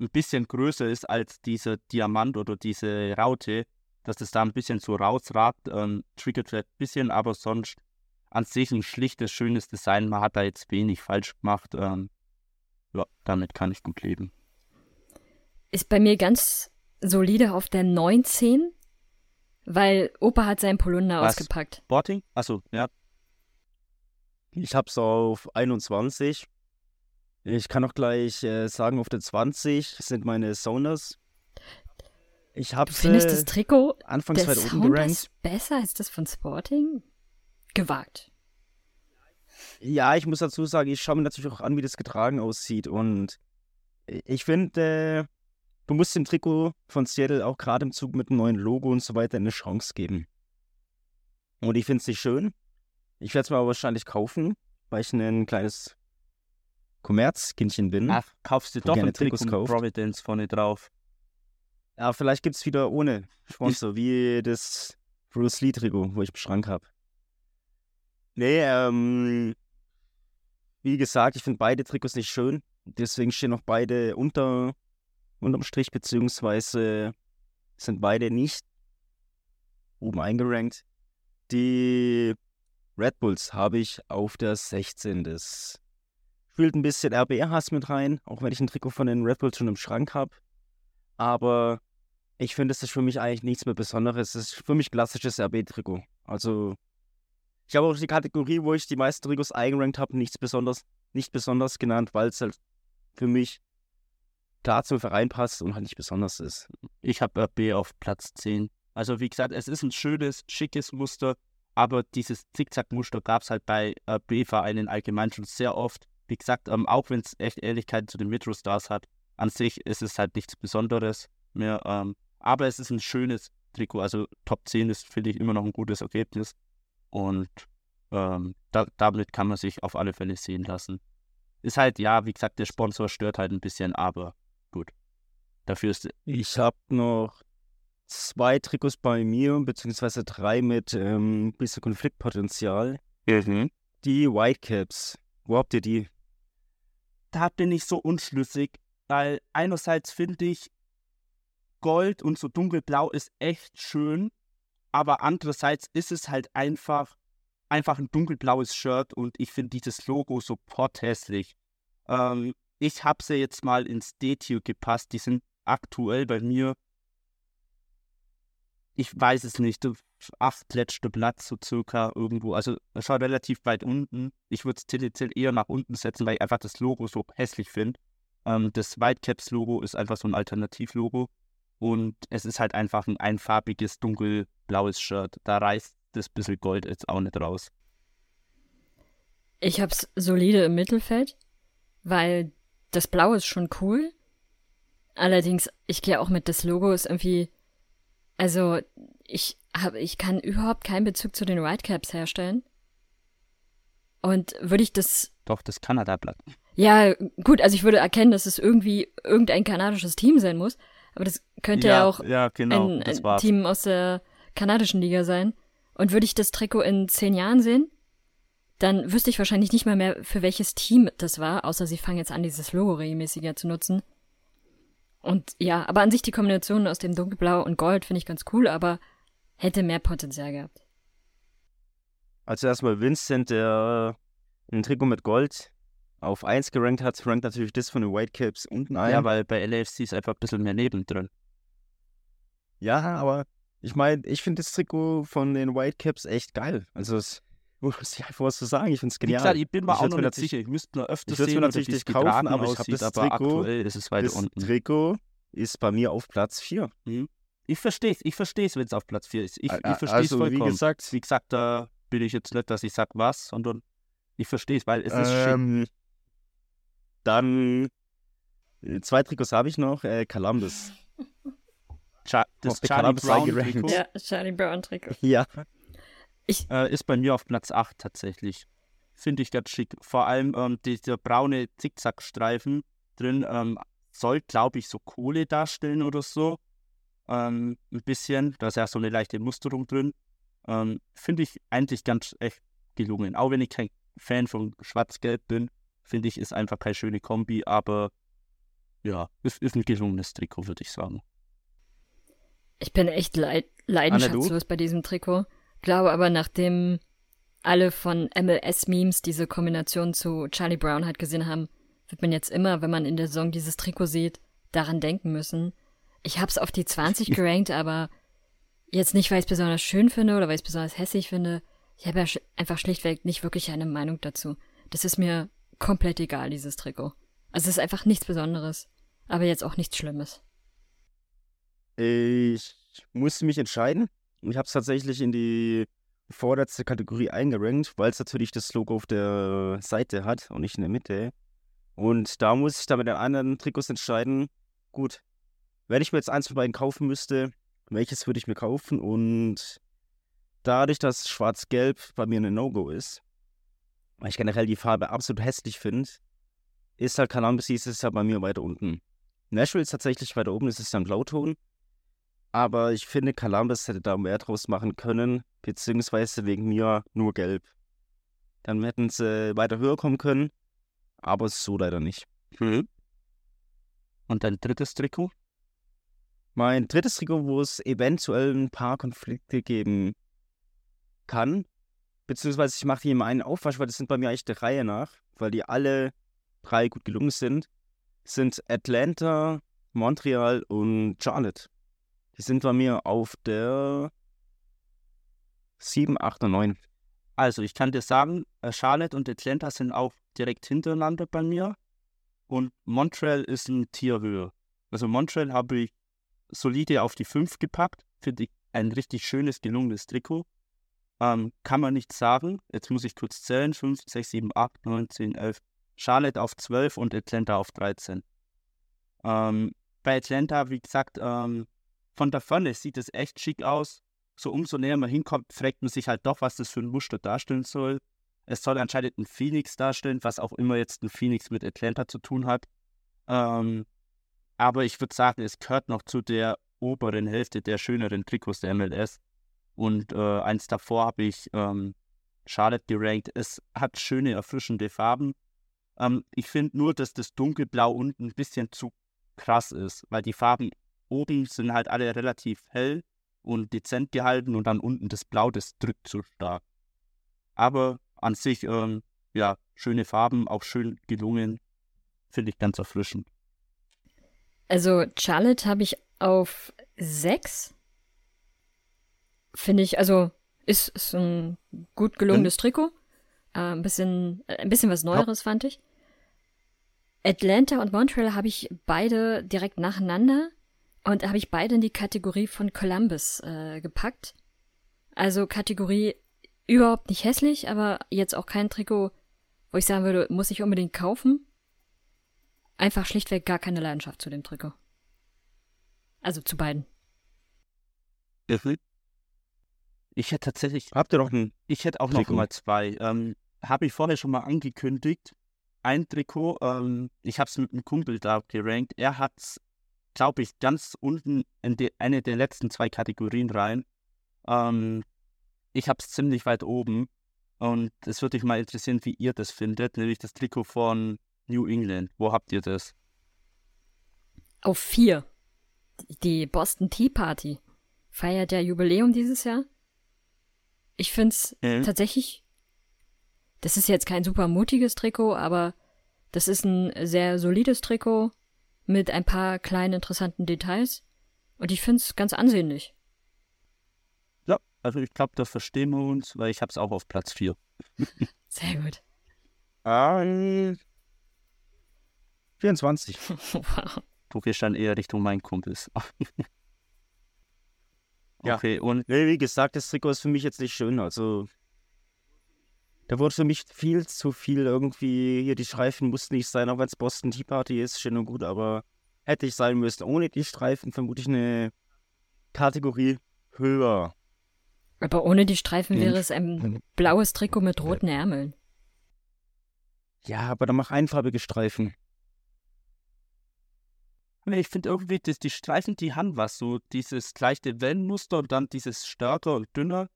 ein bisschen größer ist als dieser Diamant oder diese Raute. Dass es da ein bisschen so rausragt. Ähm, triggert vielleicht ein bisschen, aber sonst an sich ein schlichtes, schönes Design. Man hat da jetzt wenig falsch gemacht. Ähm, ja, damit kann ich gut leben. Ist bei mir ganz solide auf der 19, weil Opa hat seinen Polunder Was? ausgepackt. Sporting? Achso, ja. Ich habe es auf 21. Ich kann auch gleich äh, sagen, auf der 20 sind meine Soners. Ich habe Du findest das äh, Trikot anfangs der weit oben gerankt. ist besser als das von Sporting? Gewagt. Ja, ich muss dazu sagen, ich schaue mir natürlich auch an, wie das getragen aussieht. Und ich finde, äh, du musst dem Trikot von Seattle auch gerade im Zug mit einem neuen Logo und so weiter eine Chance geben. Und ich finde es nicht schön. Ich werde es mir aber wahrscheinlich kaufen, weil ich ein kleines Kommerzkindchen bin. Ach, kaufst du doch ein Trikot Trikots mit kauft. Providence vorne drauf. Ja, vielleicht gibt es wieder ohne Sponsor, wie das Bruce Lee-Trikot, wo ich im Schrank habe. Nee, ähm, wie gesagt, ich finde beide Trikots nicht schön. Deswegen stehen auch beide unter, unterm Strich, beziehungsweise sind beide nicht oben eingerankt. Die Red Bulls habe ich auf der 16. Das spielt ein bisschen RBR-Hass mit rein, auch wenn ich ein Trikot von den Red Bulls schon im Schrank habe. Aber ich finde, es ist für mich eigentlich nichts mehr Besonderes. Es ist für mich klassisches RB-Trikot. Also, ich habe auch die Kategorie, wo ich die meisten Trikots eingerankt habe, nichts besonders, nicht besonders genannt, weil es halt für mich klar zum Verein passt und halt nicht besonders ist. Ich habe RB auf Platz 10. Also wie gesagt, es ist ein schönes, schickes Muster, aber dieses Zickzack-Muster gab es halt bei RB-Vereinen allgemein schon sehr oft. Wie gesagt, ähm, auch wenn es echt Ähnlichkeiten zu den Metro-Stars hat, an sich ist es halt nichts Besonderes mehr. Ähm, aber es ist ein schönes Trikot. Also Top 10 ist, finde ich, immer noch ein gutes Ergebnis. Und ähm, da, damit kann man sich auf alle Fälle sehen lassen. Ist halt, ja, wie gesagt, der Sponsor stört halt ein bisschen, aber gut. Dafür ist Ich habe noch zwei Trikots bei mir, beziehungsweise drei mit ähm, bisschen Konfliktpotenzial. Die Whitecaps. Wo habt ihr die? da bin ich so unschlüssig, weil einerseits finde ich, Gold und so dunkelblau ist echt schön, aber andererseits ist es halt einfach, einfach ein dunkelblaues Shirt und ich finde dieses Logo so potthässlich. Ähm, ich habe sie jetzt mal ins D-Tier gepasst, die sind aktuell bei mir, ich weiß es nicht, acht letzte Platz so circa irgendwo, also war relativ weit unten. Ich würde es tendenziell eher nach unten setzen, weil ich einfach das Logo so hässlich finde. Ähm, das Whitecaps-Logo ist einfach so ein Alternativlogo. Und es ist halt einfach ein einfarbiges, dunkelblaues Shirt. Da reißt das bisschen Gold jetzt auch nicht raus. Ich hab's solide im Mittelfeld, weil das Blau ist schon cool. Allerdings, ich gehe auch mit, das Logo ist irgendwie, also ich habe, ich kann überhaupt keinen Bezug zu den Whitecaps herstellen. Und würde ich das. Doch, das Kanada-Blatt. Ja, gut, also ich würde erkennen, dass es irgendwie irgendein kanadisches Team sein muss. Aber das könnte ja, ja auch ja, genau, ein, ein Team aus der kanadischen Liga sein. Und würde ich das Trikot in zehn Jahren sehen, dann wüsste ich wahrscheinlich nicht mal mehr, für welches Team das war, außer sie fangen jetzt an, dieses Logo regelmäßiger zu nutzen. Und ja, aber an sich die Kombination aus dem Dunkelblau und Gold finde ich ganz cool, aber hätte mehr Potenzial gehabt. Also erstmal Vincent, der ein Trikot mit Gold auf 1 gerankt hat, rankt natürlich das von den Whitecaps unten ein. Ja, weil bei LAFC ist einfach ein bisschen mehr Neben drin. Ja, aber ich meine, ich finde das Trikot von den Whitecaps echt geil. Also es muss ich einfach was zu sagen. Ich finde es genial. Wie gesagt, ich bin mir auch noch nicht sicher. Ich müsste nur öfter sehen, mir natürlich nicht kaufen, aber ich habe das aber Trikot, aktuell ist es weiter das unten. Trikot ist bei mir auf Platz 4. Mhm. Ich verstehe es, ich verstehe es, wenn es auf Platz 4 ist. Ich, ich verstehe es also, vollkommen. Wie gesagt, wie gesagt, da bin ich jetzt nicht, dass ich sage was, sondern ich verstehe es, weil es ist ähm, schick. Dann äh, zwei Trikots habe ich noch. Äh, Columbus. Cha das Charlie Brown Trikot. Ja, Charlie Brown Trikot. Ja. Ich, äh, ist bei mir auf Platz 8 tatsächlich. Finde ich ganz schick. Vor allem ähm, dieser braune Zickzackstreifen drin ähm, soll, glaube ich, so Kohle darstellen oder so. Ähm, ein bisschen. Da ist ja so eine leichte Musterung drin. Ähm, finde ich eigentlich ganz echt gelungen. Auch wenn ich kein Fan von Schwarz-Gelb bin, finde ich, ist einfach keine schöne Kombi, aber ja, ist, ist ein gelungenes Trikot, würde ich sagen. Ich bin echt leid leidenschaftslos bei diesem Trikot. Glaube aber, nachdem alle von MLS-Memes diese Kombination zu Charlie Brown halt gesehen haben, wird man jetzt immer, wenn man in der Saison dieses Trikot sieht, daran denken müssen. Ich hab's auf die 20 gerankt, aber jetzt nicht, weil ich es besonders schön finde oder weil ich es besonders hässlich finde. Ich habe ja sch einfach schlichtweg nicht wirklich eine Meinung dazu. Das ist mir komplett egal, dieses Trikot. Also es ist einfach nichts Besonderes, aber jetzt auch nichts Schlimmes. Ich musste mich entscheiden. Ich habe es tatsächlich in die vorletzte Kategorie eingerankt, weil es natürlich das Logo auf der Seite hat und nicht in der Mitte. Und da muss ich dann mit den anderen Trikots entscheiden. Gut, wenn ich mir jetzt eins von beiden kaufen müsste, welches würde ich mir kaufen? Und dadurch, dass Schwarz-Gelb bei mir eine No-Go ist, weil ich generell die Farbe absolut hässlich finde, ist halt Columbus ist es ja bei mir weiter unten. Nashville ist tatsächlich weiter oben, es ist dann Blauton. Aber ich finde, Columbus hätte da mehr draus machen können, beziehungsweise wegen mir nur gelb. Dann hätten sie weiter höher kommen können, aber so leider nicht. Mhm. Und dein drittes Trikot? Mein drittes Trikot, wo es eventuell ein paar Konflikte geben kann, beziehungsweise ich mache die immer einen Aufwasch, weil das sind bei mir eigentlich der Reihe nach, weil die alle drei gut gelungen sind, sind Atlanta, Montreal und Charlotte. Die sind bei mir auf der 7, 8 und 9. Also, ich kann dir sagen, äh, Charlotte und Atlanta sind auch direkt hintereinander bei mir. Und Montreal ist ein Tier höher. Also, Montreal habe ich solide auf die 5 gepackt. Finde ich ein richtig schönes, gelungenes Trikot. Ähm, kann man nicht sagen. Jetzt muss ich kurz zählen. 5, 6, 7, 8, 9, 10, 11. Charlotte auf 12 und Atlanta auf 13. Ähm, bei Atlanta, wie gesagt, ähm, von der Ferne sieht es echt schick aus. So umso näher man hinkommt, fragt man sich halt doch, was das für ein Muster darstellen soll. Es soll anscheinend ein Phoenix darstellen, was auch immer jetzt ein Phoenix mit Atlanta zu tun hat. Ähm, aber ich würde sagen, es gehört noch zu der oberen Hälfte der schöneren Trikots der MLS. Und äh, eins davor habe ich ähm, Charlotte gerankt. Es hat schöne, erfrischende Farben. Ähm, ich finde nur, dass das Dunkelblau unten ein bisschen zu krass ist, weil die Farben oben sind halt alle relativ hell und dezent gehalten und dann unten das Blau, das drückt zu stark. Aber an sich, ähm, ja, schöne Farben, auch schön gelungen, finde ich ganz erfrischend. Also Charlotte habe ich auf 6. Finde ich, also ist, ist ein gut gelungenes? Trikot. Äh, ein bisschen, äh, ein bisschen was Neueres, ja. fand ich. Atlanta und Montreal habe ich beide direkt nacheinander und habe ich beide in die Kategorie von Columbus äh, gepackt. Also Kategorie überhaupt nicht hässlich, aber jetzt auch kein Trikot, wo ich sagen würde, muss ich unbedingt kaufen. Einfach schlichtweg gar keine Leidenschaft zu dem Trikot. Also zu beiden. Ich hätte tatsächlich. Habt ihr noch ein Ich hätte auch Trikot? noch mal zwei. Ähm, habe ich vorher schon mal angekündigt. Ein Trikot, ähm, ich habe es mit einem Kumpel da gerankt. Er hat es, glaube ich, ganz unten in die, eine der letzten zwei Kategorien rein. Ähm, ich habe es ziemlich weit oben. Und es würde mich mal interessieren, wie ihr das findet, nämlich das Trikot von New England. Wo habt ihr das? Auf vier. Die Boston Tea Party feiert ja Jubiläum dieses Jahr. Ich find's Mhm. tatsächlich, das ist jetzt kein super mutiges Trikot, aber das ist ein sehr solides Trikot mit ein paar kleinen interessanten Details. Und ich find's ganz ansehnlich. Ja, also ich glaube, da verstehen wir uns, weil ich habe es auch auf Platz 4. Sehr gut. Ähm, 24. wow. Du gehst dann eher Richtung mein Kumpels. Ja. Okay, und Nee, wie gesagt, das Trikot ist für mich jetzt nicht schön. Also, da wurde für mich viel zu viel irgendwie. Hier, die Streifen mussten nicht sein, auch wenn es Boston Tea Party ist, schön und gut, aber hätte ich sein müssen. Ohne die Streifen vermutlich eine Kategorie höher. Aber ohne die Streifen wäre es ein blaues Trikot mit roten Ärmeln. Ja, aber dann mach einfarbige Streifen. Ich finde irgendwie, dass die Streifen, die haben was. So dieses leichte Wellenmuster und dann dieses stärker und dünner.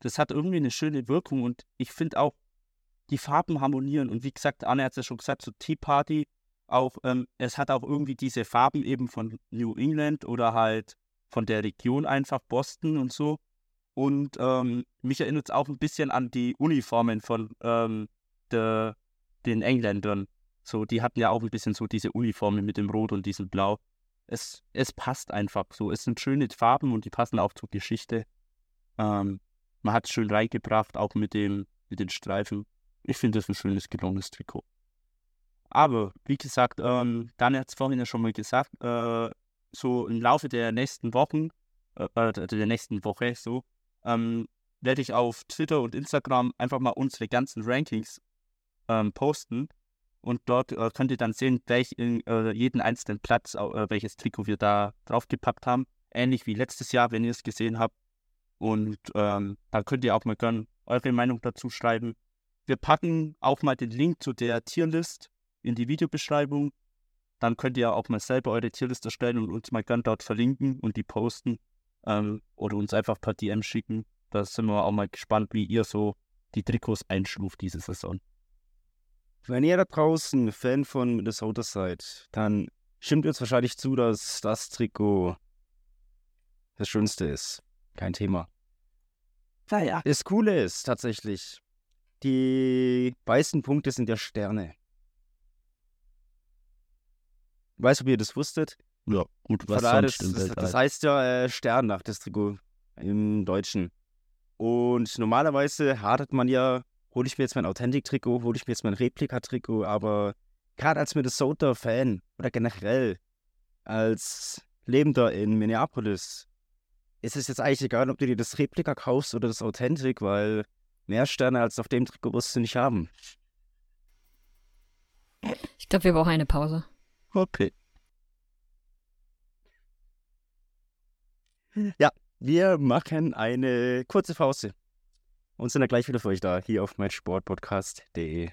Das hat irgendwie eine schöne Wirkung und ich finde auch, die Farben harmonieren. Und wie gesagt, Anne hat es ja schon gesagt, so Tea Party, auch, ähm, es hat auch irgendwie diese Farben eben von New England oder halt von der Region einfach, Boston und so. Und ähm, mich erinnert es auch ein bisschen an die Uniformen von ähm, der, den Engländern. So, die hatten ja auch ein bisschen so diese Uniformen mit dem Rot und diesem Blau. Es, es passt einfach so. Es sind schöne Farben und die passen auch zur Geschichte. Ähm, man hat es schön reingebracht, auch mit, dem, mit den Streifen. Ich finde das ein schönes, gelungenes Trikot. Aber, wie gesagt, ähm, Daniel hat es vorhin ja schon mal gesagt, äh, so im Laufe der nächsten Wochen, äh, äh, der nächsten Woche so, ähm, werde ich auf Twitter und Instagram einfach mal unsere ganzen Rankings ähm, posten. Und dort äh, könnt ihr dann sehen, welch in äh, jeden einzelnen Platz, äh, welches Trikot wir da draufgepackt haben. Ähnlich wie letztes Jahr, wenn ihr es gesehen habt. Und ähm, da könnt ihr auch mal gerne eure Meinung dazu schreiben. Wir packen auch mal den Link zu der Tierlist in die Videobeschreibung. Dann könnt ihr auch mal selber eure Tierlist erstellen und uns mal gern dort verlinken und die posten. Ähm, oder uns einfach per DM schicken. Da sind wir auch mal gespannt, wie ihr so die Trikots einstuft diese Saison. Wenn ihr da draußen Fan von Minnesota seid, dann stimmt ihr uns wahrscheinlich zu, dass das Trikot das Schönste ist. Kein Thema. Naja. Das Coole ist tatsächlich, die weißen Punkte sind ja Sterne. Weißt du, ob ihr das wusstet? Ja, gut, was Von sonst das, im das, Weltall. das heißt ja äh, Stern nach das Trikot im Deutschen. Und normalerweise hadert man ja, hole ich mir jetzt mein Authentic-Trikot, hole ich mir jetzt mein Replika-Trikot, aber gerade als Minnesota-Fan oder generell als Lebender in Minneapolis ist es jetzt eigentlich egal, ob du dir das Replika kaufst oder das Authentic, weil mehr Sterne als auf dem Trikot wirst du nicht haben. Ich glaube, wir brauchen eine Pause. Okay. Wir machen eine kurze Pause und sind dann gleich wieder für euch da, hier auf meinsportpodcast.de.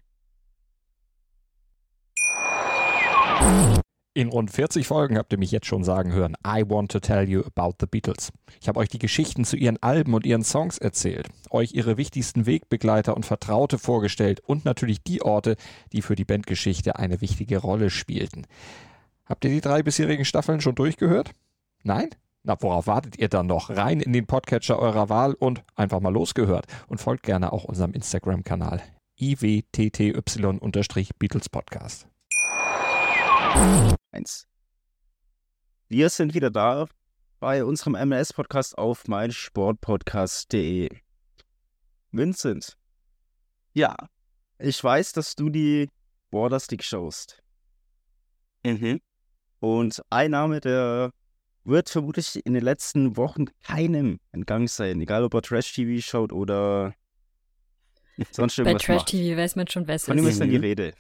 In rund 40 Folgen habt ihr mich jetzt schon sagen hören, I want to tell you about the Beatles. Ich habe euch die Geschichten zu ihren Alben und ihren Songs erzählt, euch ihre wichtigsten Wegbegleiter und Vertraute vorgestellt und natürlich die Orte, die für die Bandgeschichte eine wichtige Rolle spielten. Habt ihr die drei bisherigen Staffeln schon durchgehört? Nein? Na, worauf wartet ihr dann noch? Rein in den Podcatcher eurer Wahl und einfach mal losgehört. Und folgt gerne auch unserem Instagram-Kanal iwtty-Beatles Podcast. Eins. Wir sind wieder da bei unserem MLS-Podcast auf meinsportpodcast.de. Vincent, Ja, ich weiß, dass du die Border Stick schaust. Mhm. Und ein Name, der wird vermutlich in den letzten Wochen keinem entgangen sein, egal ob er Trash-TV schaut oder sonst Bei irgendwas Trash macht. TV weiß man schon, wer es Von ihm ist. ist dann die Mhm. Rede.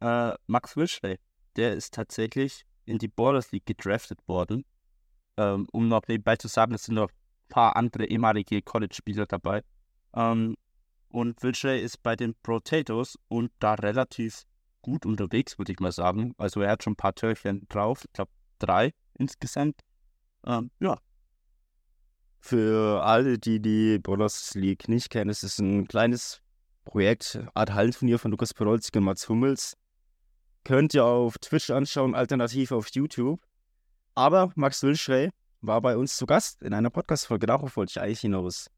Äh, Max Wilshere, der ist tatsächlich in die Borders League gedraftet worden. Ähm, um noch nebenbei zu sagen, es sind noch ein paar andere ehemalige College-Spieler dabei. Ähm, und Wilshere ist bei den Potatoes und da relativ gut unterwegs, würde ich mal sagen. Also er hat schon ein paar Törchen drauf, ich glaube drei insgesamt. Ähm, ja, Für alle, die die Borders League nicht kennen, es ist ein kleines Projekt, Art Hallenturnier von Lukas Podolski und Mats Hummels. Könnt ihr auf Twitch anschauen, alternativ auf YouTube. Aber Max Wilschrey war bei uns zu Gast in einer Podcast-Folge, darauf wollte ich eigentlich hinaus.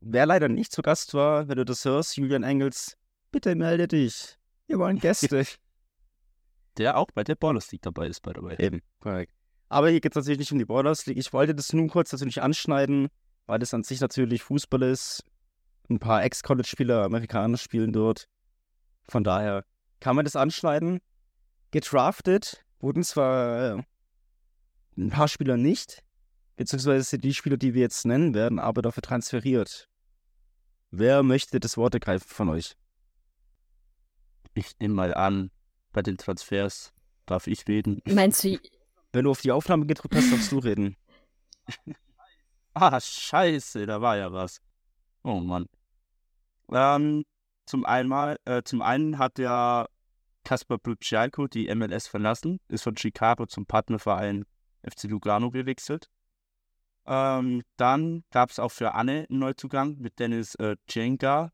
Wer leider nicht zu Gast war, wenn du das hörst, Julian Engels, bitte melde dich. Wir wollen Gäste. der auch bei der Borders League dabei ist, by the way. Eben, korrekt. Aber hier geht es natürlich nicht um die Borders League. Ich wollte das nun kurz natürlich anschneiden, weil das an sich natürlich Fußball ist. Ein paar Ex-College-Spieler, Amerikaner spielen dort. Von daher kann man das anschneiden. Gedraftet wurden zwar äh, ein paar Spieler nicht, beziehungsweise die Spieler, die wir jetzt nennen werden, aber dafür transferiert. Wer möchte das Wort ergreifen von euch? Ich nehme mal an, bei den Transfers darf ich reden. Meinst du, Wenn du auf die Aufnahme gedrückt hast, darfst du reden. Ah, scheiße, da war ja was. Oh Mann. Ähm, zum, einmal, äh, zum einen hat ja Kaspar Brutschalko die MLS verlassen, ist von Chicago zum Partnerverein FC Lugano gewechselt. Ähm, dann gab es auch für Anne einen Neuzugang mit Dennis äh, Jenga,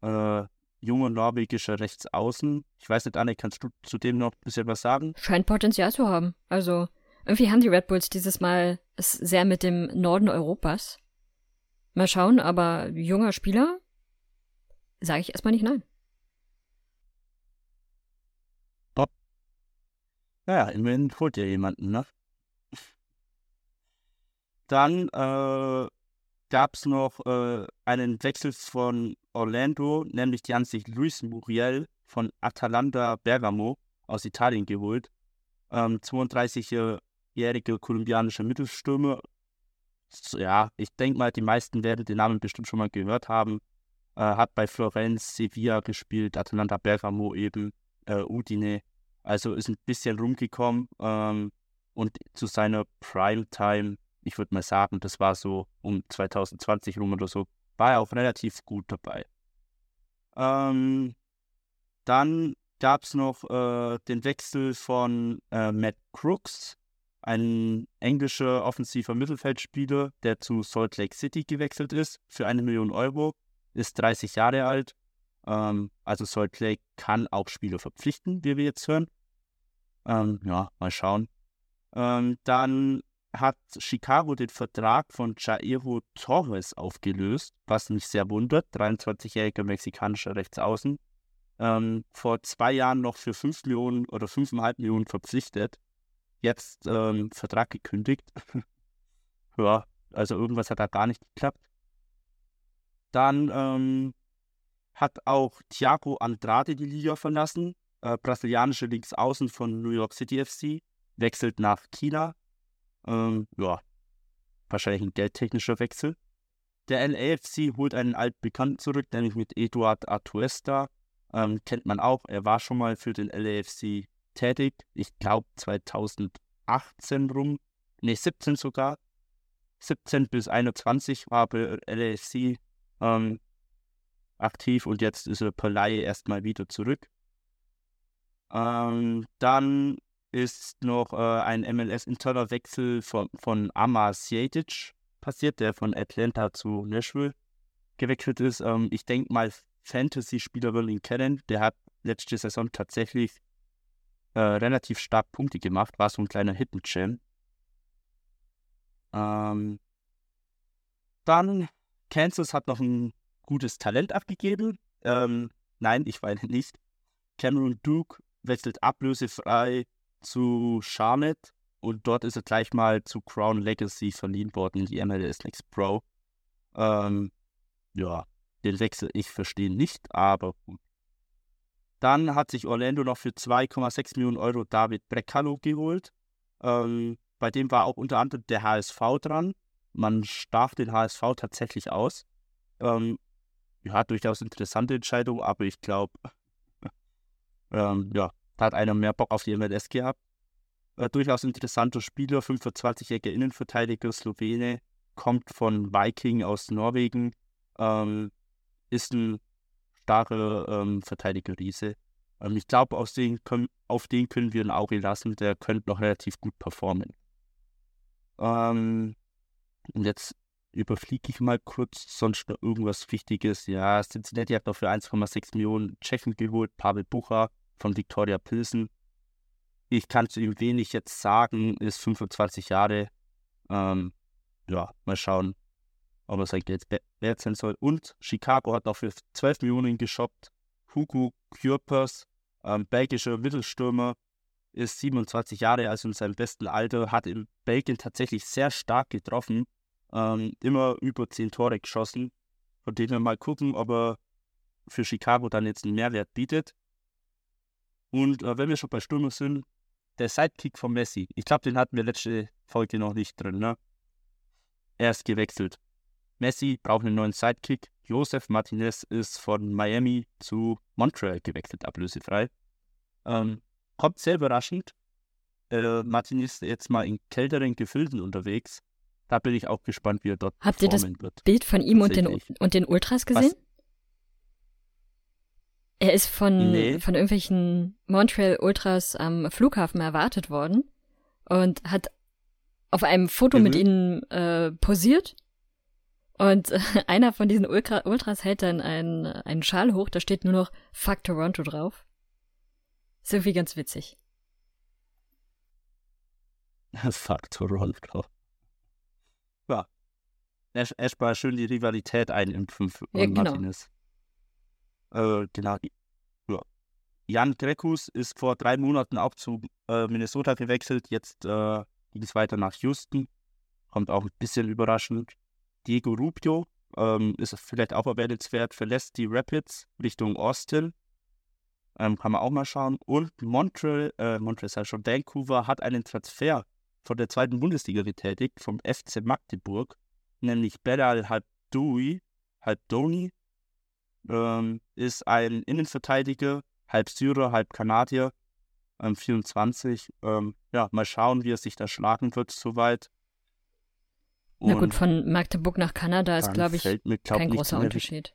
äh, junger norwegischer Rechtsaußen. Ich weiß nicht, Anne, kannst du zu dem noch ein bisschen was sagen? scheint Potenzial zu haben. Also, irgendwie haben die Red Bulls dieses Mal es sehr mit dem Norden Europas. Mal schauen, aber junger Spieler, sage ich erstmal nicht nein. Naja, immerhin holt ihr jemanden, ne? Dann äh, gab es noch äh, einen Wechsel von Orlando, nämlich die haben sich Luis Muriel von Atalanta Bergamo aus Italien geholt. Ähm, 32-jährige kolumbianische Mittelstürmer. Ja, ich denke mal, die meisten werden den Namen bestimmt schon mal gehört haben. Äh, hat bei Florenz, Sevilla gespielt, Atalanta Bergamo eben, äh, Udine. Also ist ein bisschen rumgekommen ähm, und zu seiner Primetime, ich würde mal sagen, das war so um 2020 rum oder so, war er auch relativ gut dabei. Ähm, dann gab es noch äh, den Wechsel von äh, Matt Crooks, ein englischer offensiver Mittelfeldspieler, der zu Salt Lake City gewechselt ist für eine Million Euro, ist 30 Jahre alt. Ähm, also Salt Lake kann auch Spieler verpflichten, wie wir jetzt hören. Ähm, ja, mal schauen. Ähm, dann hat Chicago den Vertrag von Jairo Torres aufgelöst, was mich sehr wundert. 23-jähriger mexikanischer Rechtsaußen. Ähm, vor zwei Jahren noch für 5 Millionen oder 5,5 Millionen verpflichtet. Jetzt ähm, Vertrag gekündigt. ja, also irgendwas hat da gar nicht geklappt. Dann ähm, hat auch Thiago Andrade die Liga verlassen. Äh, brasilianische Linksaußen von New York City FC. Wechselt nach China. Ähm, ja, wahrscheinlich ein geldtechnischer Wechsel. Der LAFC holt einen Altbekannten zurück, nämlich mit Eduard Atuesta. Ähm, kennt man auch. Er war schon mal für den LAFC tätig. Ich glaube 2018 rum. Ne, 17 sogar. 17 bis 21 war bei LAFC ähm, aktiv und jetzt ist er per Laie erstmal wieder zurück. Ähm, dann ist noch äh, ein MLS-interner Wechsel von, von Amar Sjetic passiert, der von Atlanta zu Nashville gewechselt ist. Ähm, ich denke mal, Fantasy-Spieler würden ihn kennen. Der hat letzte Saison tatsächlich äh, relativ stark Punkte gemacht, war so ein kleiner Hidden Gem. Ähm, dann, Kansas hat noch ein gutes Talent abgegeben. Ähm, nein, ich weine nicht. Cameron Duke wechselt ablösefrei zu Charlotte und dort ist er gleich mal zu Crown Legacy verliehen worden die MLS Next Pro. Ähm, ja, den Wechsel ich verstehe nicht, aber gut. Dann hat sich Orlando noch für 2,6 Millionen Euro David Brecalo geholt. Ähm, bei dem war auch unter anderem der HSV dran. Man stach den HSV tatsächlich aus. Ähm, ja, durchaus interessante Entscheidung, aber ich glaube, ähm, ja, da hat einer mehr Bock auf die MLS gehabt. Äh, durchaus interessanter Spieler, 25-jähriger Innenverteidiger, Slowene, kommt von Viking aus Norwegen, ähm, ist ein starker ähm, Verteidiger Riese. Ähm, ich glaube, auf den können wir ein Auge lassen, der könnte noch relativ gut performen. Ähm, und jetzt überfliege ich mal kurz sonst noch irgendwas Wichtiges. Ja, Cincinnati hat noch für 1,6 Millionen Tschechen geholt, Pavel Bucher von Viktoria Pilsen. Ich kann zu ihm wenig jetzt sagen, ist 25 Jahre. Ähm, ja, mal schauen, ob er sein Geld wert sein soll. Und Chicago hat noch für 12 Millionen geshoppt. Hugo Kürpers, ähm, belgischer Mittelstürmer, ist 27 Jahre, also in seinem besten Alter, hat in Belgien tatsächlich sehr stark getroffen, ähm, immer über 10 Tore geschossen. Von denen wir mal gucken, ob er für Chicago dann jetzt einen Mehrwert bietet. Und äh, wenn wir schon bei Stürmer sind, der Sidekick von Messi, ich glaube, den hatten wir letzte Folge noch nicht drin, ne? Er ist gewechselt. Messi braucht einen neuen Sidekick. Josef Martinez ist von Miami zu Montreal gewechselt, ablösefrei. Ähm, kommt sehr überraschend. Äh, Martinez ist jetzt mal in kälteren Gefilden unterwegs. Da bin ich auch gespannt, wie er dort Habt ihr das wird. Bild von ihm und den, und den Ultras gesehen? Was? Er ist von, nee. von irgendwelchen Montreal Ultras am Flughafen erwartet worden und hat auf einem Foto mhm. mit ihnen äh, posiert. Und äh, einer von diesen Ultra Ultras hält dann einen, einen Schal hoch, da steht nur noch Fuck Toronto drauf. Ist irgendwie ganz witzig. Fuck Toronto. Ja. Erstmal schön die Rivalität einimpfen für ja, genau. Martinez. Äh, genau. Ja. Jan Grekus ist vor drei Monaten auch zu äh, Minnesota gewechselt. Jetzt äh, ging es weiter nach Houston. Kommt auch ein bisschen überraschend. Diego Rubio ähm, ist vielleicht auch erwähnenswert, verlässt die Rapids Richtung Austin. Ähm, kann man auch mal schauen. Und Montreal, äh, Montreal ist ja schon, Vancouver hat einen Transfer von der zweiten Bundesliga getätigt, vom FC Magdeburg, nämlich Belal Halbdoui, Halbdoni, ähm, ist ein Innenverteidiger, halb Syrer, halb Kanadier, ähm, 24. Ähm, ja, mal schauen, wie er sich da schlagen wird, soweit. Und Na gut, von Magdeburg nach Kanada ist, glaube ich, mir, glaub, kein großer Unterschied.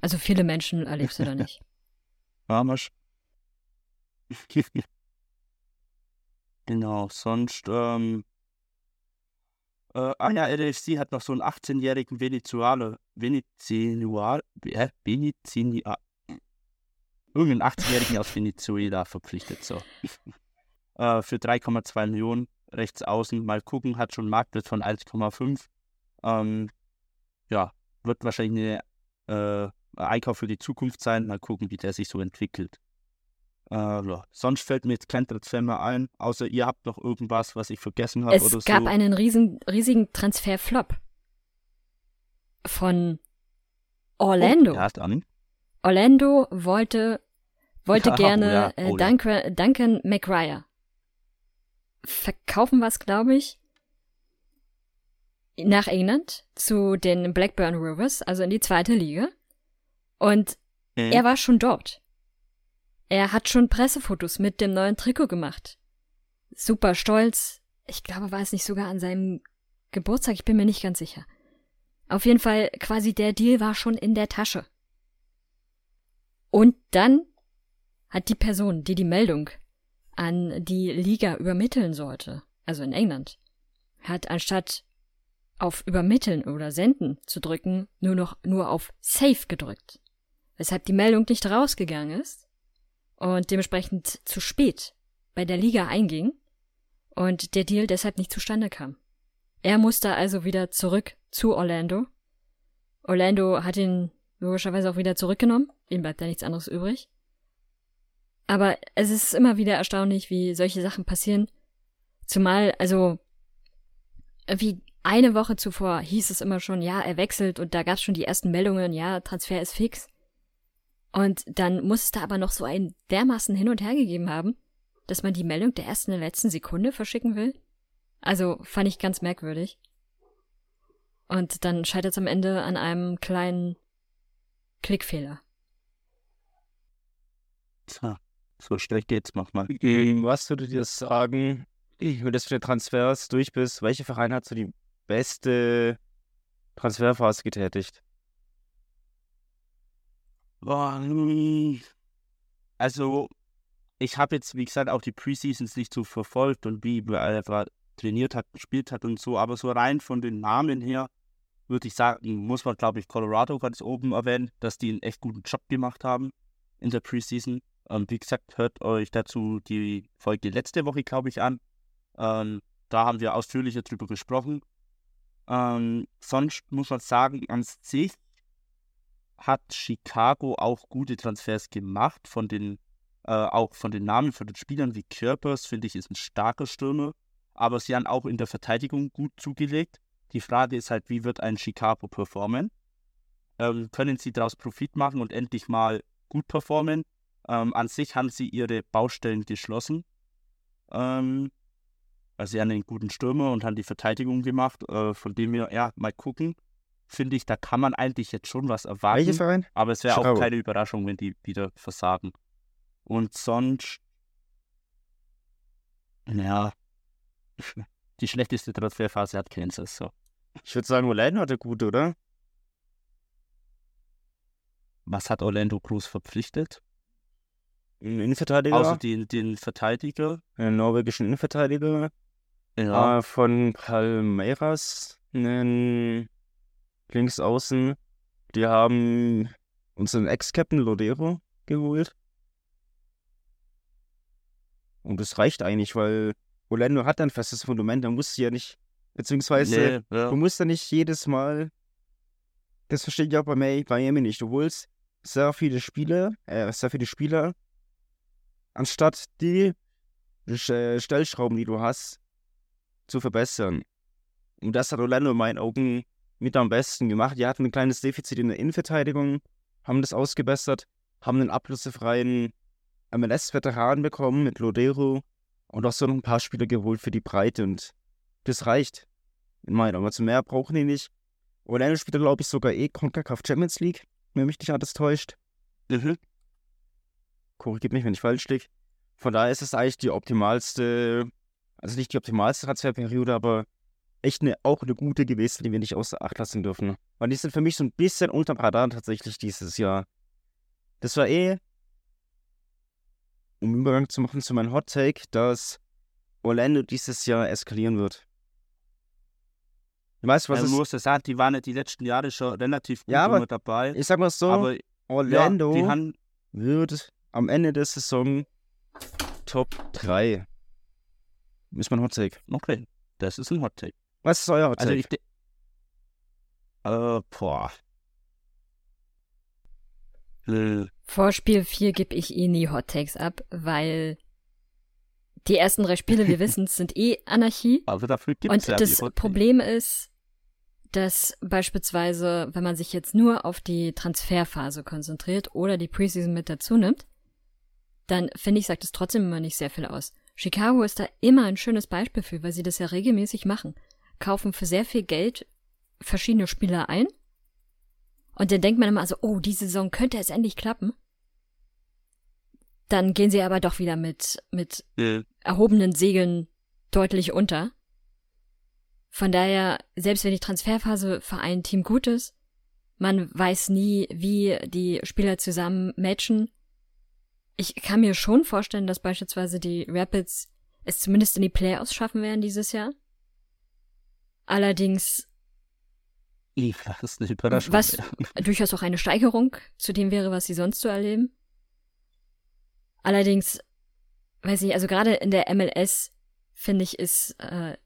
Also viele Menschen erlebst du da nicht. Armisch. genau, sonst, ähm, äh, ja, LFC hat noch so einen 18-jährigen Venezualer, Venezuela, äh, Venezuela, irgendeinen 18-jährigen aus Venezuela verpflichtet, so. äh, für 3,2 Millionen rechts außen. Mal gucken, hat schon einen Marktwert von 1,5. Ähm, ja, wird wahrscheinlich eine äh, Einkauf für die Zukunft sein. Mal gucken, wie der sich so entwickelt. Äh, ja. Sonst fällt mir jetzt kein Transfer mehr ein, außer ihr habt noch irgendwas, was ich vergessen habe oder so. Es gab einen riesen, riesigen Transferflop von Orlando. Oh, ja, dann. Orlando wollte, wollte gerne ja, oh, äh, Duncan, Duncan McGuire verkaufen was, glaube ich, nach England zu den Blackburn Rovers, also in die zweite Liga. Und mhm. er war schon dort. Er hat schon Pressefotos mit dem neuen Trikot gemacht. Super stolz. Ich glaube, war es nicht sogar an seinem Geburtstag, ich bin mir nicht ganz sicher. Auf jeden Fall, quasi der Deal war schon in der Tasche. Und dann hat die Person, die die Meldung an die Liga übermitteln sollte, also in England, hat anstatt auf Übermitteln oder Senden zu drücken, nur noch nur auf Safe gedrückt, weshalb die Meldung nicht rausgegangen ist und dementsprechend zu spät bei der Liga einging und der Deal deshalb nicht zustande kam. Er musste also wieder zurück zu Orlando. Orlando hat ihn logischerweise auch wieder zurückgenommen, ihm bleibt da nichts anderes übrig. Aber es ist immer wieder erstaunlich, wie solche Sachen passieren. Zumal, also, wie eine Woche zuvor hieß es immer schon, ja, er wechselt und da gab es schon die ersten Meldungen, ja, Transfer ist fix. Und dann muss es da aber noch so ein dermaßen hin und her gegeben haben, dass man die Meldung der ersten der letzten Sekunde verschicken will. Also fand ich ganz merkwürdig. Und dann scheitert es am Ende an einem kleinen Klickfehler. Tja, so schnell geht's manchmal. Was würdet ihr sagen, wenn du das für den Transfers durch bist, welcher Verein hat so die beste Transferphase getätigt? Also, ich habe jetzt, wie gesagt, auch die Preseasons nicht so verfolgt und wie er trainiert hat, gespielt hat und so, aber so rein von den Namen her würde ich sagen, muss man, glaube ich, Colorado ganz oben erwähnen, dass die einen echt guten Job gemacht haben in der Preseason. Ähm, wie gesagt, hört euch dazu die Folge letzte Woche, glaube ich, an. Ähm, da haben wir ausführlicher drüber gesprochen. Ähm, sonst muss man sagen, an sich hat Chicago auch gute Transfers gemacht, von den, äh, auch von den Namen von den Spielern wie Körpers, finde ich, ist ein starker Stürmer. Aber sie haben auch in der Verteidigung gut zugelegt. Die Frage ist halt, wie wird ein Chicago performen? Ähm, können sie daraus Profit machen und endlich mal gut performen? Ähm, an sich haben sie ihre Baustellen geschlossen. Ähm, also sie haben einen guten Stürmer und haben die Verteidigung gemacht. Äh, von dem wir, ja, mal gucken. Finde ich, da kann man eigentlich jetzt schon was erwarten. Welcher Verein? Aber es wäre auch keine Überraschung, wenn die wieder versagen. Und sonst, naja, die schlechteste Transferphase hat Kansas. So. Ich würde sagen, Orlando hatte gut, oder? Was hat Orlando Cruz verpflichtet? Einen Innenverteidiger, Außer den, den Verteidiger. einen norwegischen Ja. Innenverteidiger, äh, von Palmeiras, einen Linksaußen. Die haben unseren Ex-Captain Lodero geholt. Und das reicht eigentlich, weil Orlando hat ein festes Fundament, da musst du ja nicht, beziehungsweise nee, ja. Du musst ja nicht jedes Mal. Das verstehe ich auch bei Miami nicht. Du holst sehr viele Spieler, äh, sehr viele Spieler, anstatt die äh, Stellschrauben, die du hast, zu verbessern. Und das hat Orlando in meinen Augen mit am besten gemacht. Die hatten ein kleines Defizit in der Innenverteidigung, haben das ausgebessert, haben einen ablösefreien MLS-Veteran bekommen mit Lodero und auch so noch ein paar Spieler geholt für die Breite und das reicht. In meinen Augen. Also mehr brauchen die nicht. Orlando spielt, glaube ich, sogar eh CONCACAF Champions League, wenn mich nicht alles täuscht. Mhm. Korrigiert mich, wenn ich falsch liege. Von daher ist es eigentlich die optimalste, also nicht die optimalste Transferperiode, aber echt eine, auch eine gute gewesen, die wir nicht außer Acht lassen dürfen. Weil die sind für mich so ein bisschen unterm Radar tatsächlich dieses Jahr. Das war eh, um Übergang zu machen zu meinem Hot Take, dass Orlando dieses Jahr eskalieren wird. Weißt du, was Man ist? ja sagen, die waren ja die letzten Jahre schon relativ gut Ja, aber immer dabei. Ich sag mal so, aber Orlando ja, haben, wird am Ende der Saison Top 3. Ist mein Hot Take. okay, das ist ein Hot Take. Was ist euer Hot Also Take? ich äh, boah. Äh, Vor Spiel 4 gebe ich eh nie Hot Takes ab, weil die ersten drei Spiele, wir wissen, sind eh Anarchie. aber dafür gibt es Und ja das. Problem ist, dass beispielsweise, wenn man sich jetzt nur auf die Transferphase konzentriert oder die Preseason mit dazu nimmt, dann finde ich, sagt es trotzdem immer nicht sehr viel aus. Chicago ist da immer ein schönes Beispiel für, weil sie das ja regelmäßig machen. Kaufen für sehr viel Geld verschiedene Spieler ein. Und dann denkt man immer so, oh, die Saison könnte es endlich klappen. Dann gehen sie aber doch wieder mit, mit Äh, erhobenen Segeln deutlich unter. Von daher, selbst wenn die Transferphase für ein Team gut ist, man weiß nie, wie die Spieler zusammen matchen. Ich kann mir schon vorstellen, dass beispielsweise die Rapids es zumindest in die Playoffs schaffen werden dieses Jahr. Allerdings das ist eine Überraschung. Was durchaus auch eine Steigerung zu dem wäre, was sie sonst so erleben. Allerdings, weiß ich, also gerade in der MLS, finde ich, ist, äh,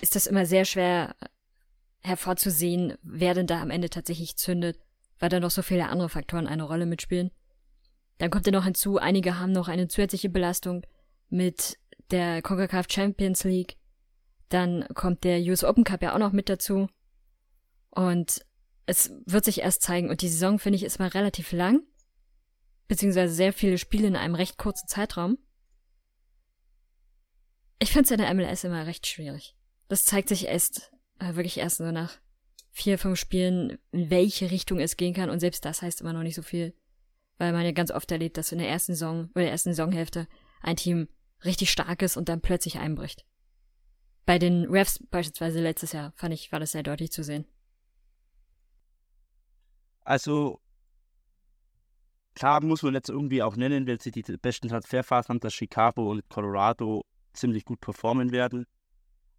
ist das immer sehr schwer hervorzusehen, wer denn da am Ende tatsächlich zündet, weil da noch so viele andere Faktoren eine Rolle mitspielen. Dann kommt ja noch hinzu, einige haben noch eine zusätzliche Belastung mit der CONCACAF Champions League. Dann kommt der US Open Cup ja auch noch mit dazu. Und es wird sich erst zeigen. Und die Saison, finde ich, ist mal relativ lang. beziehungsweise sehr viele Spiele in einem recht kurzen Zeitraum. Ich finde es in der MLS immer recht schwierig. Das zeigt sich erst, äh, wirklich erst so nach vier, fünf Spielen, in welche Richtung es gehen kann. Und selbst das heißt immer noch nicht so viel. Weil man ja ganz oft erlebt, dass in der ersten Saison oder der ersten Saisonhälfte ein Team richtig stark ist und dann plötzlich einbricht. Bei den Refs beispielsweise letztes Jahr fand ich, war das sehr deutlich zu sehen. Also, klar muss man jetzt irgendwie auch nennen, wenn sie die besten Transferphasen haben, dass Chicago und Colorado ziemlich gut performen werden.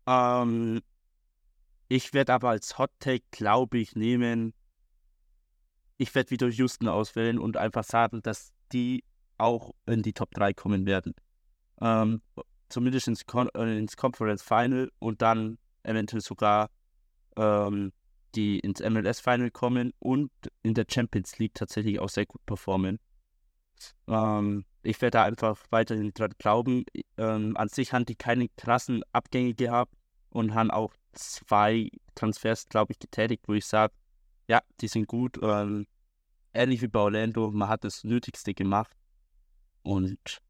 Ähm, ich werde aber als Hot Take, glaube ich, nehmen, ich werde wieder Houston auswählen und einfach sagen, dass die auch in die Top 3 kommen werden. Ähm, zumindest ins, Con äh, ins Conference Final und dann eventuell sogar ähm, die ins MLS Final kommen und in der Champions League tatsächlich auch sehr gut performen. Ähm, ich werde da einfach weiterhin dran glauben. Ähm, an sich haben die keine krassen Abgänge gehabt und haben auch zwei Transfers, glaube ich, getätigt, wo ich sage, ja, die sind gut. Ähm, ähnlich wie bei Orlando, man hat das Nötigste gemacht. Und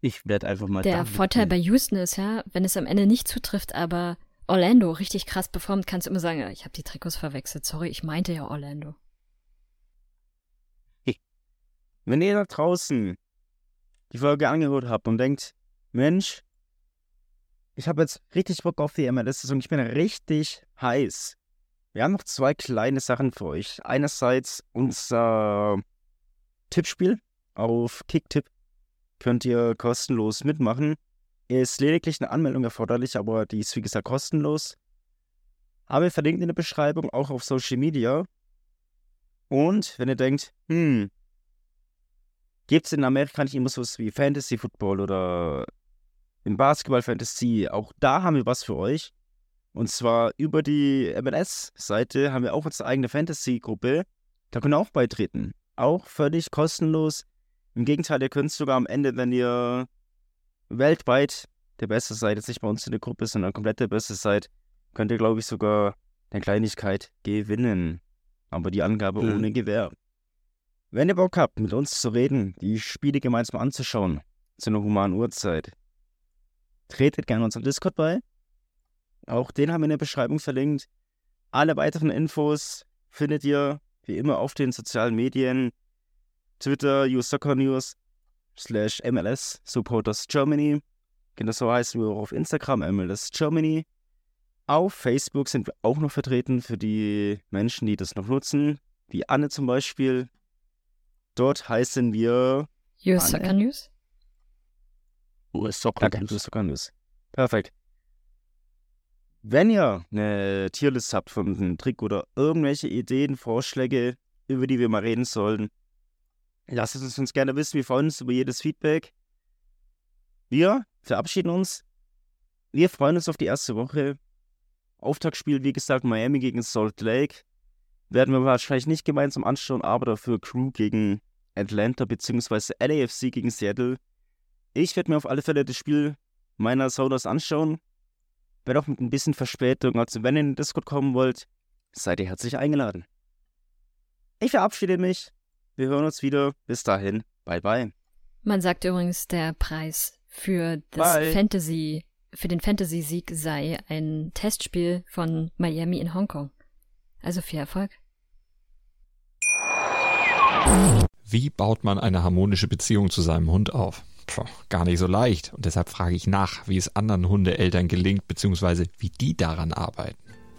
ich werde einfach mal. Der Vorteil bei Houston ist ja, wenn es am Ende nicht zutrifft, aber Orlando richtig krass performt, kannst du immer sagen, ich habe die Trikots verwechselt. Sorry, ich meinte ja Orlando. Wenn ihr da draußen die Folge angehört habt und denkt, Mensch, ich habe jetzt richtig Bock auf die MLS-Saison, ich bin richtig heiß. Wir haben noch zwei kleine Sachen für euch. Einerseits unser Tippspiel auf Kicktipp. Könnt ihr kostenlos mitmachen. Ist lediglich eine Anmeldung erforderlich, aber die ist wie gesagt kostenlos. Habe ich verlinkt in der Beschreibung, auch auf Social Media. Und wenn ihr denkt, hm, gibt es in Amerika nicht immer sowas wie Fantasy Football oder im Basketball Fantasy? Auch da haben wir was für euch. Und zwar über die MLS-Seite haben wir auch unsere eigene Fantasy-Gruppe. Da könnt ihr auch beitreten. Auch völlig kostenlos. Im Gegenteil, ihr könnt sogar am Ende, wenn ihr weltweit der Beste seid, jetzt nicht bei uns in der Gruppe, sondern komplett der Beste seid, könnt ihr, glaube ich, sogar eine Kleinigkeit gewinnen. Aber die Angabe mhm. ohne Gewähr. Wenn ihr Bock habt, mit uns zu reden, die Spiele gemeinsam anzuschauen, zu einer humanen Uhrzeit, tretet gerne unserem Discord bei. Auch den haben wir in der Beschreibung verlinkt. Alle weiteren Infos findet ihr wie immer auf den sozialen Medien. Twitter, News slash MLS, Supporters Germany. Genau so heißen wir auch auf Instagram, MLS Germany. Auf Facebook sind wir auch noch vertreten für die Menschen, die das noch nutzen. Wie Anne zum Beispiel. Dort heißen wir. US Soccer News? US Soccer News. US Soccer News. Perfekt. Wenn ihr eine Tierlist habt von einem Trick oder irgendwelche Ideen, Vorschläge, über die wir mal reden sollen, lasst es uns gerne wissen. Wir freuen uns über jedes Feedback. Wir verabschieden uns. Wir freuen uns auf die erste Woche. Auftaktspiel, wie gesagt, Miami gegen Salt Lake. Werden wir wahrscheinlich nicht gemeinsam anschauen, aber dafür Crew gegen Atlanta bzw. LAFC gegen Seattle. Ich werde mir auf alle Fälle das Spiel meiner Sodas anschauen. Wenn auch mit ein bisschen Verspätung, also wenn ihr in den Discord kommen wollt, seid ihr herzlich eingeladen. Ich verabschiede mich. Wir hören uns wieder. Bis dahin. Bye bye. Man sagt übrigens, der Preis für das bye. Fantasy, für den Fantasy-Sieg sei ein Testspiel von Miami in Hongkong. Also viel Erfolg. Wie baut man eine harmonische Beziehung zu seinem Hund auf? Puh, gar nicht so leicht. Und deshalb frage ich nach, wie es anderen Hundeeltern gelingt, beziehungsweise wie die daran arbeiten.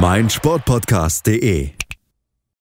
meinsportpodcast.de.